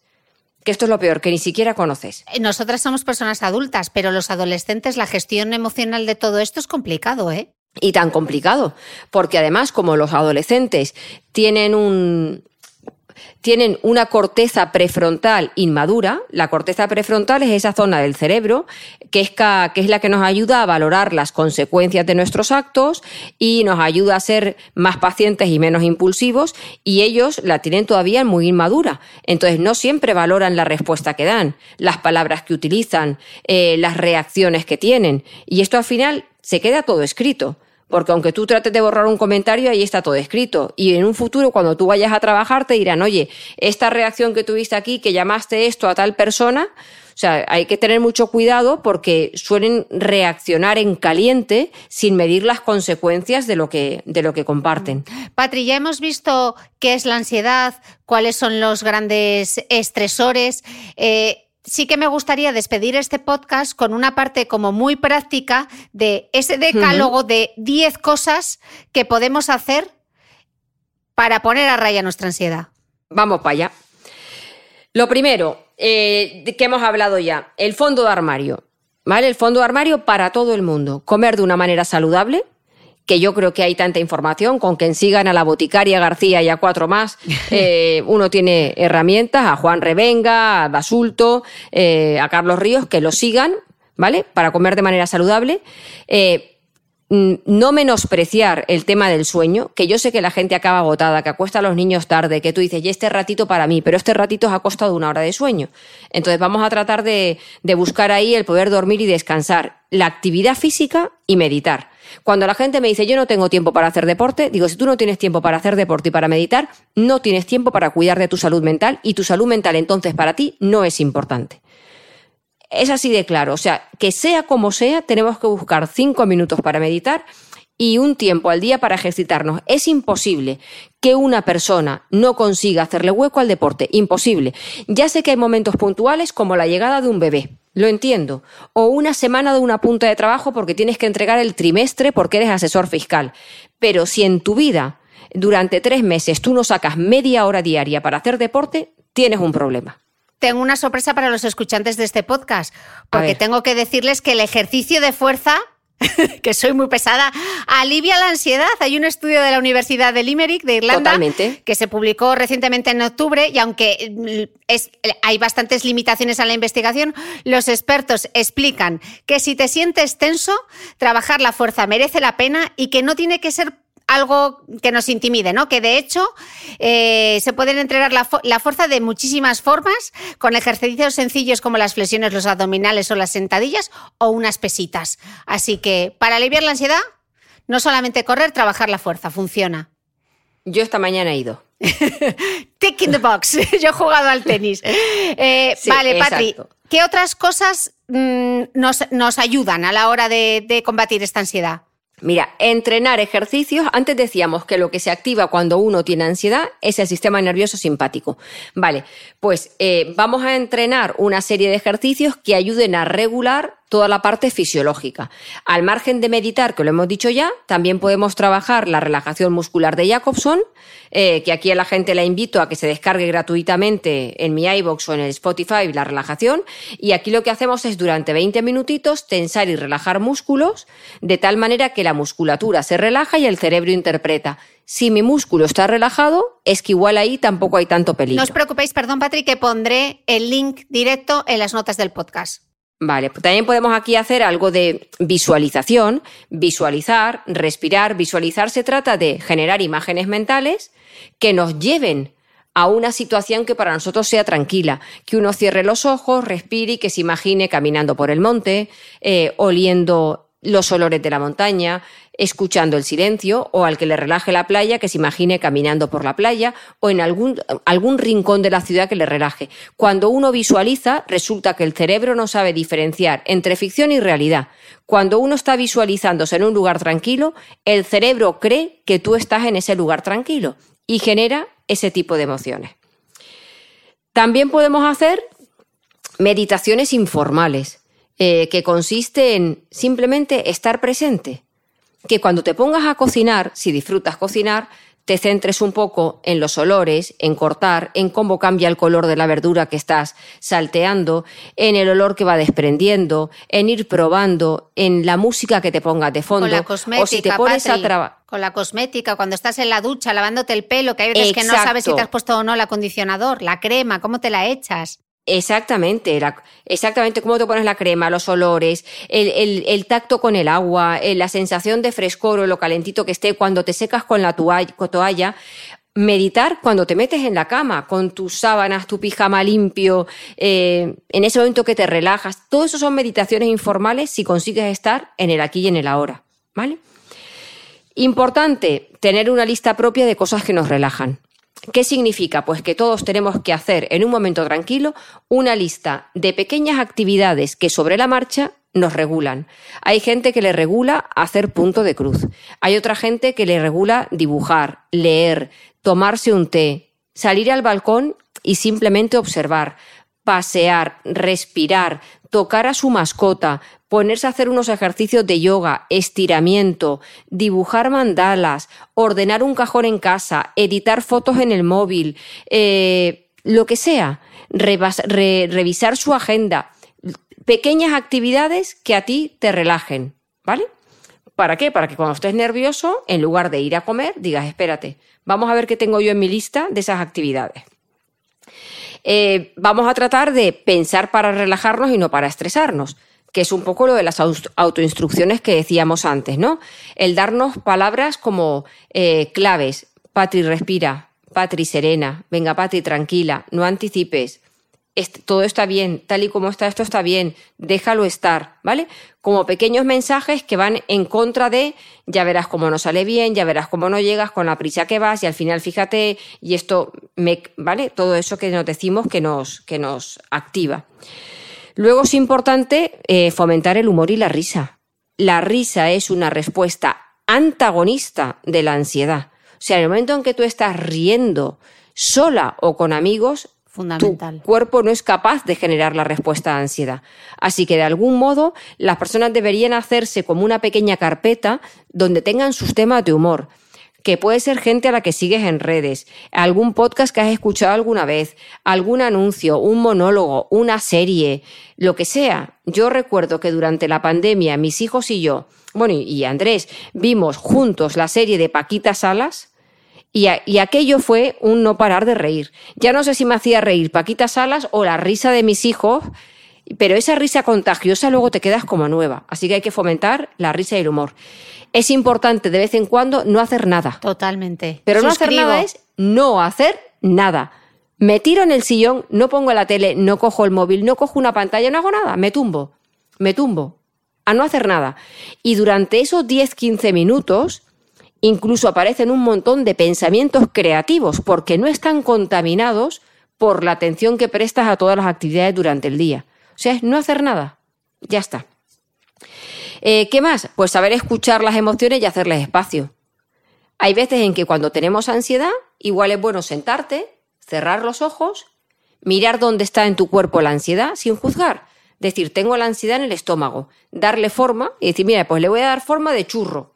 Que esto es lo peor, que ni siquiera conoces. Eh, nosotras somos personas adultas, pero los adolescentes, la gestión emocional de todo esto es complicado, ¿eh? Y tan complicado, porque además como los adolescentes tienen un, tienen una corteza prefrontal inmadura. La corteza prefrontal es esa zona del cerebro que es, la que nos ayuda a valorar las consecuencias de nuestros actos y nos ayuda a ser más pacientes y menos impulsivos y ellos la tienen todavía muy inmadura. Entonces no siempre valoran la respuesta que dan, las palabras que utilizan, eh, las reacciones que tienen. Y esto al final se queda todo escrito. Porque aunque tú trates de borrar un comentario, ahí está todo escrito. Y en un futuro, cuando tú vayas a trabajar, te dirán, oye, esta reacción que tuviste aquí, que llamaste esto a tal persona, o sea, hay que tener mucho cuidado porque suelen reaccionar en caliente sin medir las consecuencias de lo que, de lo que comparten. Patri, ya hemos visto qué es la ansiedad, cuáles son los grandes estresores. Eh, sí que me gustaría despedir este podcast con una parte como muy práctica de ese decálogo de 10 cosas que podemos hacer para poner a raya nuestra ansiedad. Vamos para allá. Lo primero, eh, que hemos hablado ya, el fondo de armario. ¿Vale? El fondo de armario para todo el mundo. Comer de una manera saludable, que yo creo que hay tanta información, con quien sigan a la boticaria García y a cuatro más, eh, uno tiene herramientas, a Juan Revenga, a Basulto, eh, a Carlos Ríos, que lo sigan, ¿vale? Para comer de manera saludable. Eh, no menospreciar el tema del sueño, que yo sé que la gente acaba agotada, que acuesta a los niños tarde, que tú dices, y este ratito para mí, pero este ratito ha costado una hora de sueño. Entonces vamos a tratar de, de buscar ahí el poder dormir y descansar, la actividad física y meditar. Cuando la gente me dice yo no tengo tiempo para hacer deporte, digo, si tú no tienes tiempo para hacer deporte y para meditar, no tienes tiempo para cuidar de tu salud mental y tu salud mental entonces para ti no es importante. Es así de claro, o sea, que sea como sea, tenemos que buscar cinco minutos para meditar y un tiempo al día para ejercitarnos. Es imposible que una persona no consiga hacerle hueco al deporte. Imposible. Ya sé que hay momentos puntuales como la llegada de un bebé. Lo entiendo. O una semana de una punta de trabajo porque tienes que entregar el trimestre porque eres asesor fiscal. Pero si en tu vida durante tres meses tú no sacas media hora diaria para hacer deporte, tienes un problema. Tengo una sorpresa para los escuchantes de este podcast, porque tengo que decirles que el ejercicio de fuerza que soy muy pesada, alivia la ansiedad. Hay un estudio de la Universidad de Limerick, de Irlanda, que se publicó recientemente en octubre y aunque hay bastantes limitaciones a la investigación, los expertos explican que si te sientes tenso, trabajar la fuerza merece la pena y que no tiene que ser algo que nos intimide, ¿no? Que de hecho eh, se pueden entrenar la, fuerza de muchísimas formas, con ejercicios sencillos como las flexiones, los abdominales o las sentadillas, o unas pesitas. Así que para aliviar la ansiedad, no solamente correr, trabajar la fuerza, funciona. Yo esta mañana he ido. Tick in the box. Yo he jugado al tenis. Eh, vale, Patri, ¿qué otras cosas mm, nos, ayudan a la hora de combatir esta ansiedad? Mira, entrenar ejercicios, antes decíamos que lo que se activa cuando uno tiene ansiedad es el sistema nervioso simpático. Vale, pues eh, vamos a entrenar una serie de ejercicios que ayuden a regular toda la parte fisiológica. Al margen de meditar, que lo hemos dicho ya, también podemos trabajar la relajación muscular de Jacobson, eh, que aquí a la gente la invito a que se descargue gratuitamente en mi iBox o en el Spotify la relajación. Y aquí lo que hacemos es durante 20 minutitos tensar y relajar músculos de tal manera que la musculatura se relaja y el cerebro interpreta. Si mi músculo está relajado, es que igual ahí tampoco hay tanto peligro. No os preocupéis, perdón Patrick, que pondré el link directo en las notas del podcast. Vale, pues también podemos aquí hacer algo de visualización, visualizar, respirar. Visualizar se trata de generar imágenes mentales que nos lleven a una situación que para nosotros sea tranquila, que uno cierre los ojos, respire y que se imagine caminando por el monte, eh, oliendo los olores de la montaña, escuchando el silencio, o al que le relaje la playa, que se imagine caminando por la playa, o en algún, algún rincón de la ciudad que le relaje. Cuando uno visualiza, resulta que el cerebro no sabe diferenciar entre ficción y realidad. Cuando uno está visualizándose en un lugar tranquilo, el cerebro cree que tú estás en ese lugar tranquilo y genera ese tipo de emociones. También podemos hacer meditaciones informales eh, que consiste en simplemente estar presente. Que cuando te pongas a cocinar, si disfrutas cocinar, te centres un poco en los olores, en cortar, en cómo cambia el color de la verdura que estás salteando, en el olor que va desprendiendo, en ir probando, en la música que te pongas de fondo. Con la cosmética, o si te pones Patri, a. Con la cosmética, cuando estás en la ducha lavándote el pelo, que hay veces que no sabes si te has puesto o no el acondicionador, la crema, cómo te la echas. Exactamente, exactamente cómo te pones la crema, los olores, el, el- el tacto con el agua, eh, la sensación de frescor o lo calentito que esté cuando te secas con la toalla, con toalla. Meditar cuando te metes en la cama, con tus sábanas, tu pijama limpio, eh, en ese momento que te relajas. Todo eso son meditaciones informales si consigues estar en el aquí y en el ahora. ¿Vale? Importante, tener una lista propia de cosas que nos relajan. ¿Qué significa? Pues que todos tenemos que hacer en un momento tranquilo una lista de pequeñas actividades que sobre la marcha nos regulan. Hay gente que le regula hacer punto de cruz. Hay otra gente que le regula dibujar, leer, tomarse un té, salir al balcón y simplemente observar, pasear, respirar, tocar a su mascota, ponerse a hacer unos ejercicios de yoga, estiramiento, dibujar mandalas, ordenar un cajón en casa, editar fotos en el móvil, eh, lo que sea, revisar su agenda, pequeñas actividades que a ti te relajen, ¿vale? ¿Para qué? Para que cuando estés nervioso, en lugar de ir a comer, digas, espérate, vamos a ver qué tengo yo en mi lista de esas actividades. Eh, vamos a tratar de pensar para relajarnos y no para estresarnos, que es un poco lo de las autoinstrucciones que decíamos antes, ¿no? El darnos palabras como eh, claves, Patri respira, Patri serena, venga Patri tranquila, no anticipes, todo está bien, tal y como está esto está bien, déjalo estar, ¿vale? Como pequeños mensajes que van en contra de ya verás cómo no sale bien, ya verás cómo no llegas con la prisa que vas y al final fíjate y esto me, ¿vale? Todo eso que nos decimos que nos, que nos activa. Luego es importante eh, fomentar el humor y la risa. La risa es una respuesta antagonista de la ansiedad. O sea, en el momento en que tú estás riendo sola o con amigos, Fundamental. tu cuerpo no es capaz de generar la respuesta a ansiedad. Así que de algún modo las personas deberían hacerse como una pequeña carpeta donde tengan sus temas de humor que puede ser gente a la que sigues en redes, algún podcast que has escuchado alguna vez, algún anuncio, un monólogo, una serie, lo que sea. Yo recuerdo que durante la pandemia mis hijos y yo, bueno, y Andrés, vimos juntos la serie de Paquita Salas y, a- y aquello fue un no parar de reír. Ya no sé si me hacía reír Paquita Salas o la risa de mis hijos, pero esa risa contagiosa luego te quedas como nueva. Así que hay que fomentar la risa y el humor. Es importante de vez en cuando no hacer nada. Totalmente. Pero no hacer nada es no hacer nada. Me tiro en el sillón, no pongo la tele, no cojo el móvil, no cojo una pantalla, no hago nada, me tumbo, me tumbo, a no hacer nada. Y durante esos 10-15 minutos, incluso aparecen un montón de pensamientos creativos, porque no están contaminados por la atención que prestas a todas las actividades durante el día. O sea, es no hacer nada. Ya está. Eh, ¿Qué más? Pues saber escuchar las emociones y hacerles espacio. Hay veces en que cuando tenemos ansiedad, igual es bueno sentarte, cerrar los ojos, mirar dónde está en tu cuerpo la ansiedad sin juzgar. Decir, tengo la ansiedad en el estómago. Darle forma y decir, mira, pues le voy a dar forma de churro.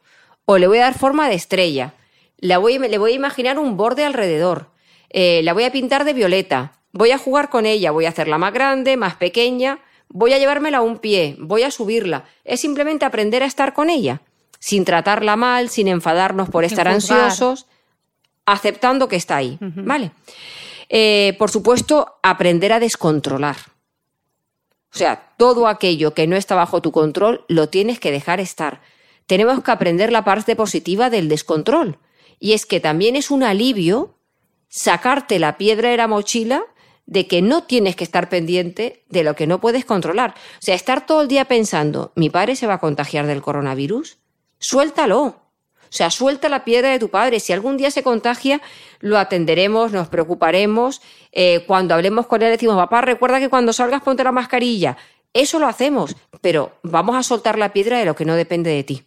O le voy a dar forma de estrella. Le voy, le voy a imaginar un borde alrededor. Eh, la voy a pintar de violeta. Voy a jugar con ella. Voy a hacerla más grande, más pequeña. Voy a llevármela a un pie. Voy a subirla. Es simplemente aprender a estar con ella. Sin tratarla mal, sin enfadarnos por estar ansiosos aceptando que está ahí, ¿vale? Eh, por supuesto, aprender a descontrolar. O sea, todo aquello que no está bajo tu control lo tienes que dejar estar. Tenemos que aprender la parte positiva del descontrol. Y es que también es un alivio sacarte la piedra de la mochila de que no tienes que estar pendiente de lo que no puedes controlar. O sea, estar todo el día pensando, mi padre se va a contagiar del coronavirus, suéltalo. O sea, suelta la piedra de tu padre. Si algún día se contagia, lo atenderemos, nos preocuparemos. Eh, cuando hablemos con él decimos, papá, recuerda que cuando salgas ponte la mascarilla. Eso lo hacemos, pero vamos a soltar la piedra de lo que no depende de ti.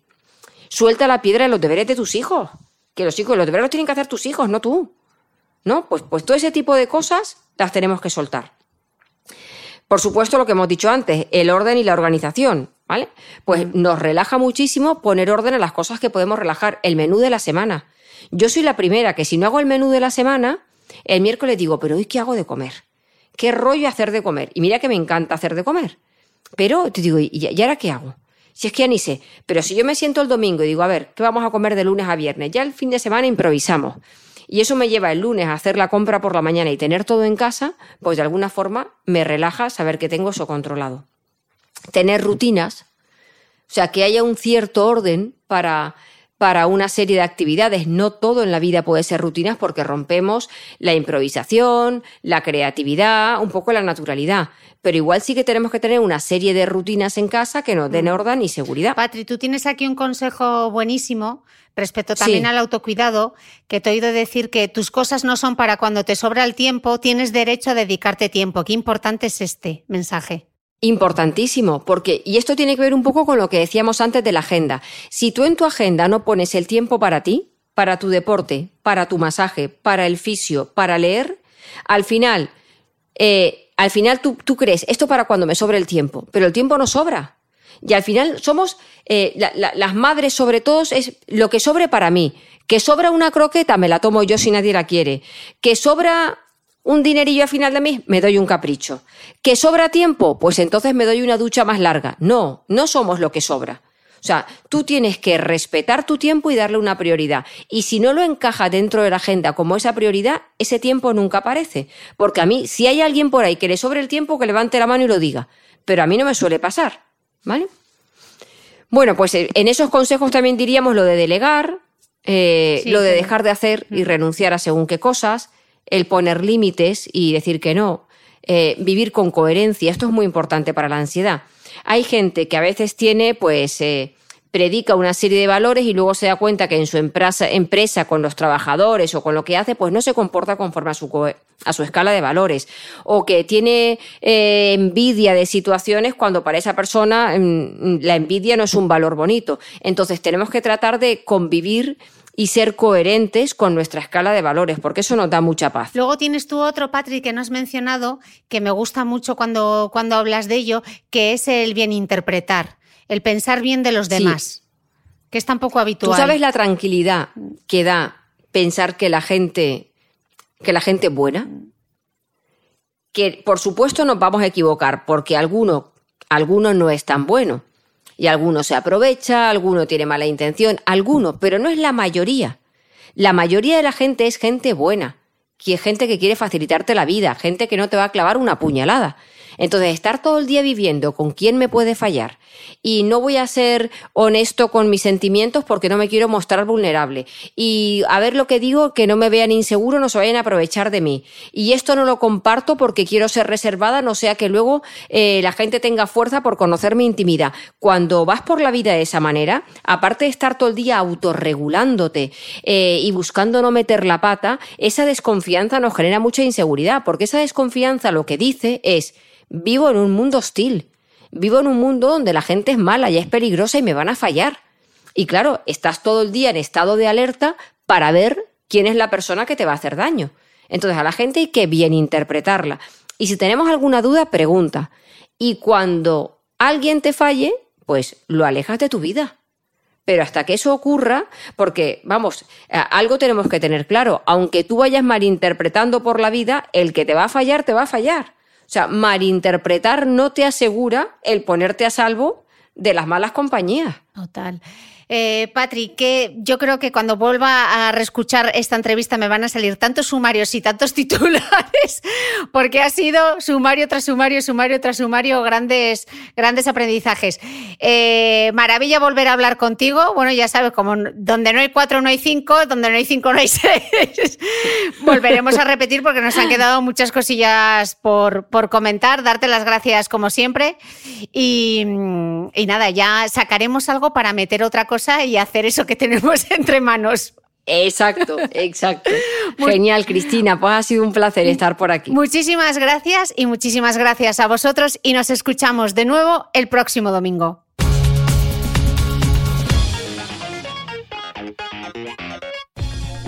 Suelta la piedra de los deberes de tus hijos. Que los hijos, los deberes los tienen que hacer tus hijos, no tú. ¿No? Pues, pues todo ese tipo de cosas las tenemos que soltar. Por supuesto, lo que hemos dicho antes, el orden y la organización. ¿vale? Pues nos relaja muchísimo poner orden a las cosas que podemos relajar. El menú de la semana. Yo soy la primera que si no hago el menú de la semana, el miércoles digo, pero hoy qué hago de comer? ¿Qué rollo hacer de comer? Y mira que me encanta hacer de comer. Pero te digo, ¿y, ahora qué hago? Si es que ya ni sé. Pero si yo me siento el domingo y digo, a ver, ¿qué vamos a comer de lunes a viernes? Ya el fin de semana improvisamos. Y eso me lleva el lunes a hacer la compra por la mañana y tener todo en casa, pues de alguna forma me relaja saber que tengo eso controlado tener rutinas, o sea, que haya un cierto orden para, para una serie de actividades. No todo en la vida puede ser rutinas porque rompemos la improvisación, la creatividad, un poco la naturalidad. Pero igual sí que tenemos que tener una serie de rutinas en casa que nos den mm. orden y seguridad. Patri, tú tienes aquí un consejo buenísimo respecto también al autocuidado, que te he oído decir que tus cosas no son para cuando te sobra el tiempo, tienes derecho a dedicarte tiempo. Qué importante es este mensaje. Importantísimo, porque, y esto tiene que ver un poco con lo que decíamos antes de la agenda. Si tú en tu agenda no pones el tiempo para ti, para tu deporte, para tu masaje, para el fisio, para leer, al final, eh, al final tú, tú, crees, esto para cuando me sobre el tiempo, pero el tiempo no sobra. Y al final somos, eh, las madres sobre todo, es lo que sobre para mí. Que sobra una croqueta, me la tomo yo si nadie la quiere. Que sobra un dinerillo a final de mes, me doy un capricho. ¿Que sobra tiempo? Pues entonces me doy una ducha más larga. No, no somos lo que sobra. O sea, tú tienes que respetar tu tiempo y darle una prioridad. Y si no lo encaja dentro de la agenda como esa prioridad, ese tiempo nunca aparece. Porque a mí, si hay alguien por ahí que le sobre el tiempo, que levante la mano y lo diga. Pero a mí no me suele pasar. ¿Vale? Bueno, pues en esos consejos también diríamos lo de delegar, eh, lo de dejar de hacer y renunciar a según qué cosas, el poner límites y decir que no, eh, vivir con coherencia. Esto es muy importante para la ansiedad. Hay gente que a veces tiene, pues, eh, predica una serie de valores y luego se da cuenta que en su empresa, empresa, con los trabajadores o con lo que hace, pues no se comporta conforme a su, a su escala de valores. O que tiene eh, envidia de situaciones cuando para esa persona mm, la envidia no es un valor bonito. Entonces tenemos que tratar de convivir y ser coherentes con nuestra escala de valores, porque eso nos da mucha paz. Luego tienes tú otro, Patrick, que no has mencionado, que me gusta mucho cuando, cuando hablas de ello, que es el bien interpretar, el pensar bien de los demás, que es tan poco habitual. Tú sabes la tranquilidad que da pensar que la gente, que la gente es buena, que por supuesto nos vamos a equivocar, porque alguno, alguno no es tan bueno y alguno se aprovecha, alguno tiene mala intención, alguno, pero no es la mayoría. La mayoría de la gente es gente buena, que es gente que quiere facilitarte la vida, gente que no te va a clavar una puñalada. Entonces, estar todo el día viviendo con quién me puede fallar y no voy a ser honesto con mis sentimientos porque no me quiero mostrar vulnerable y a ver lo que digo, que no me vean inseguro, no se vayan a aprovechar de mí. Y esto no lo comparto porque quiero ser reservada, no sea que luego eh, la gente tenga fuerza por conocer mi intimidad. Cuando vas por la vida de esa manera, aparte de estar todo el día autorregulándote eh, y buscando no meter la pata, esa desconfianza nos genera mucha inseguridad, porque esa desconfianza lo que dice es Vivo en un mundo hostil. Vivo en un mundo donde la gente es mala y es peligrosa y me van a fallar. Y claro, estás todo el día en estado de alerta para ver quién es la persona que te va a hacer daño. Entonces a la gente hay que bien interpretarla. Y si tenemos alguna duda, pregunta. Y cuando alguien te falle, pues lo alejas de tu vida. Pero hasta que eso ocurra, porque, vamos, algo tenemos que tener claro, aunque tú vayas malinterpretando por la vida, el que te va a fallar, te va a fallar. O sea, malinterpretar no te asegura el ponerte a salvo de las malas compañías. Total. Eh, Patri, que yo creo que cuando vuelva a reescuchar esta entrevista me van a salir tantos sumarios y tantos titulares, porque ha sido sumario tras sumario, sumario tras sumario, grandes, grandes aprendizajes. Eh, maravilla volver a hablar contigo. Bueno, ya sabes, como donde no hay cuatro no hay cinco, donde no hay cinco no hay seis. Volveremos a repetir porque nos han quedado muchas cosillas por, por comentar. Darte las gracias como siempre. Y, y nada, ya sacaremos algo para meter otra cosa y hacer eso que tenemos entre manos. Exacto, exacto. Genial, Cristina. Pues ha sido un placer estar por aquí. Muchísimas gracias y muchísimas gracias a vosotros y nos escuchamos de nuevo el próximo domingo.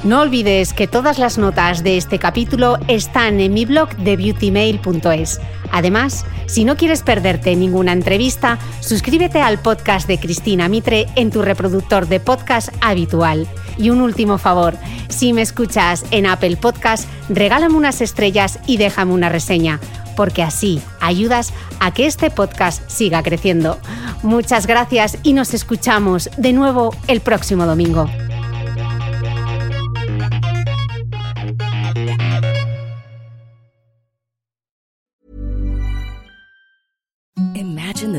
No olvides que todas las notas de este capítulo están en mi blog de beautymail.es. Además, si no quieres perderte ninguna entrevista, suscríbete al podcast de Cristina Mitre en tu reproductor de podcast habitual. Y un último favor, si me escuchas en Apple Podcast, regálame unas estrellas y déjame una reseña, porque así ayudas a que este podcast siga creciendo. Muchas gracias y nos escuchamos de nuevo el próximo domingo.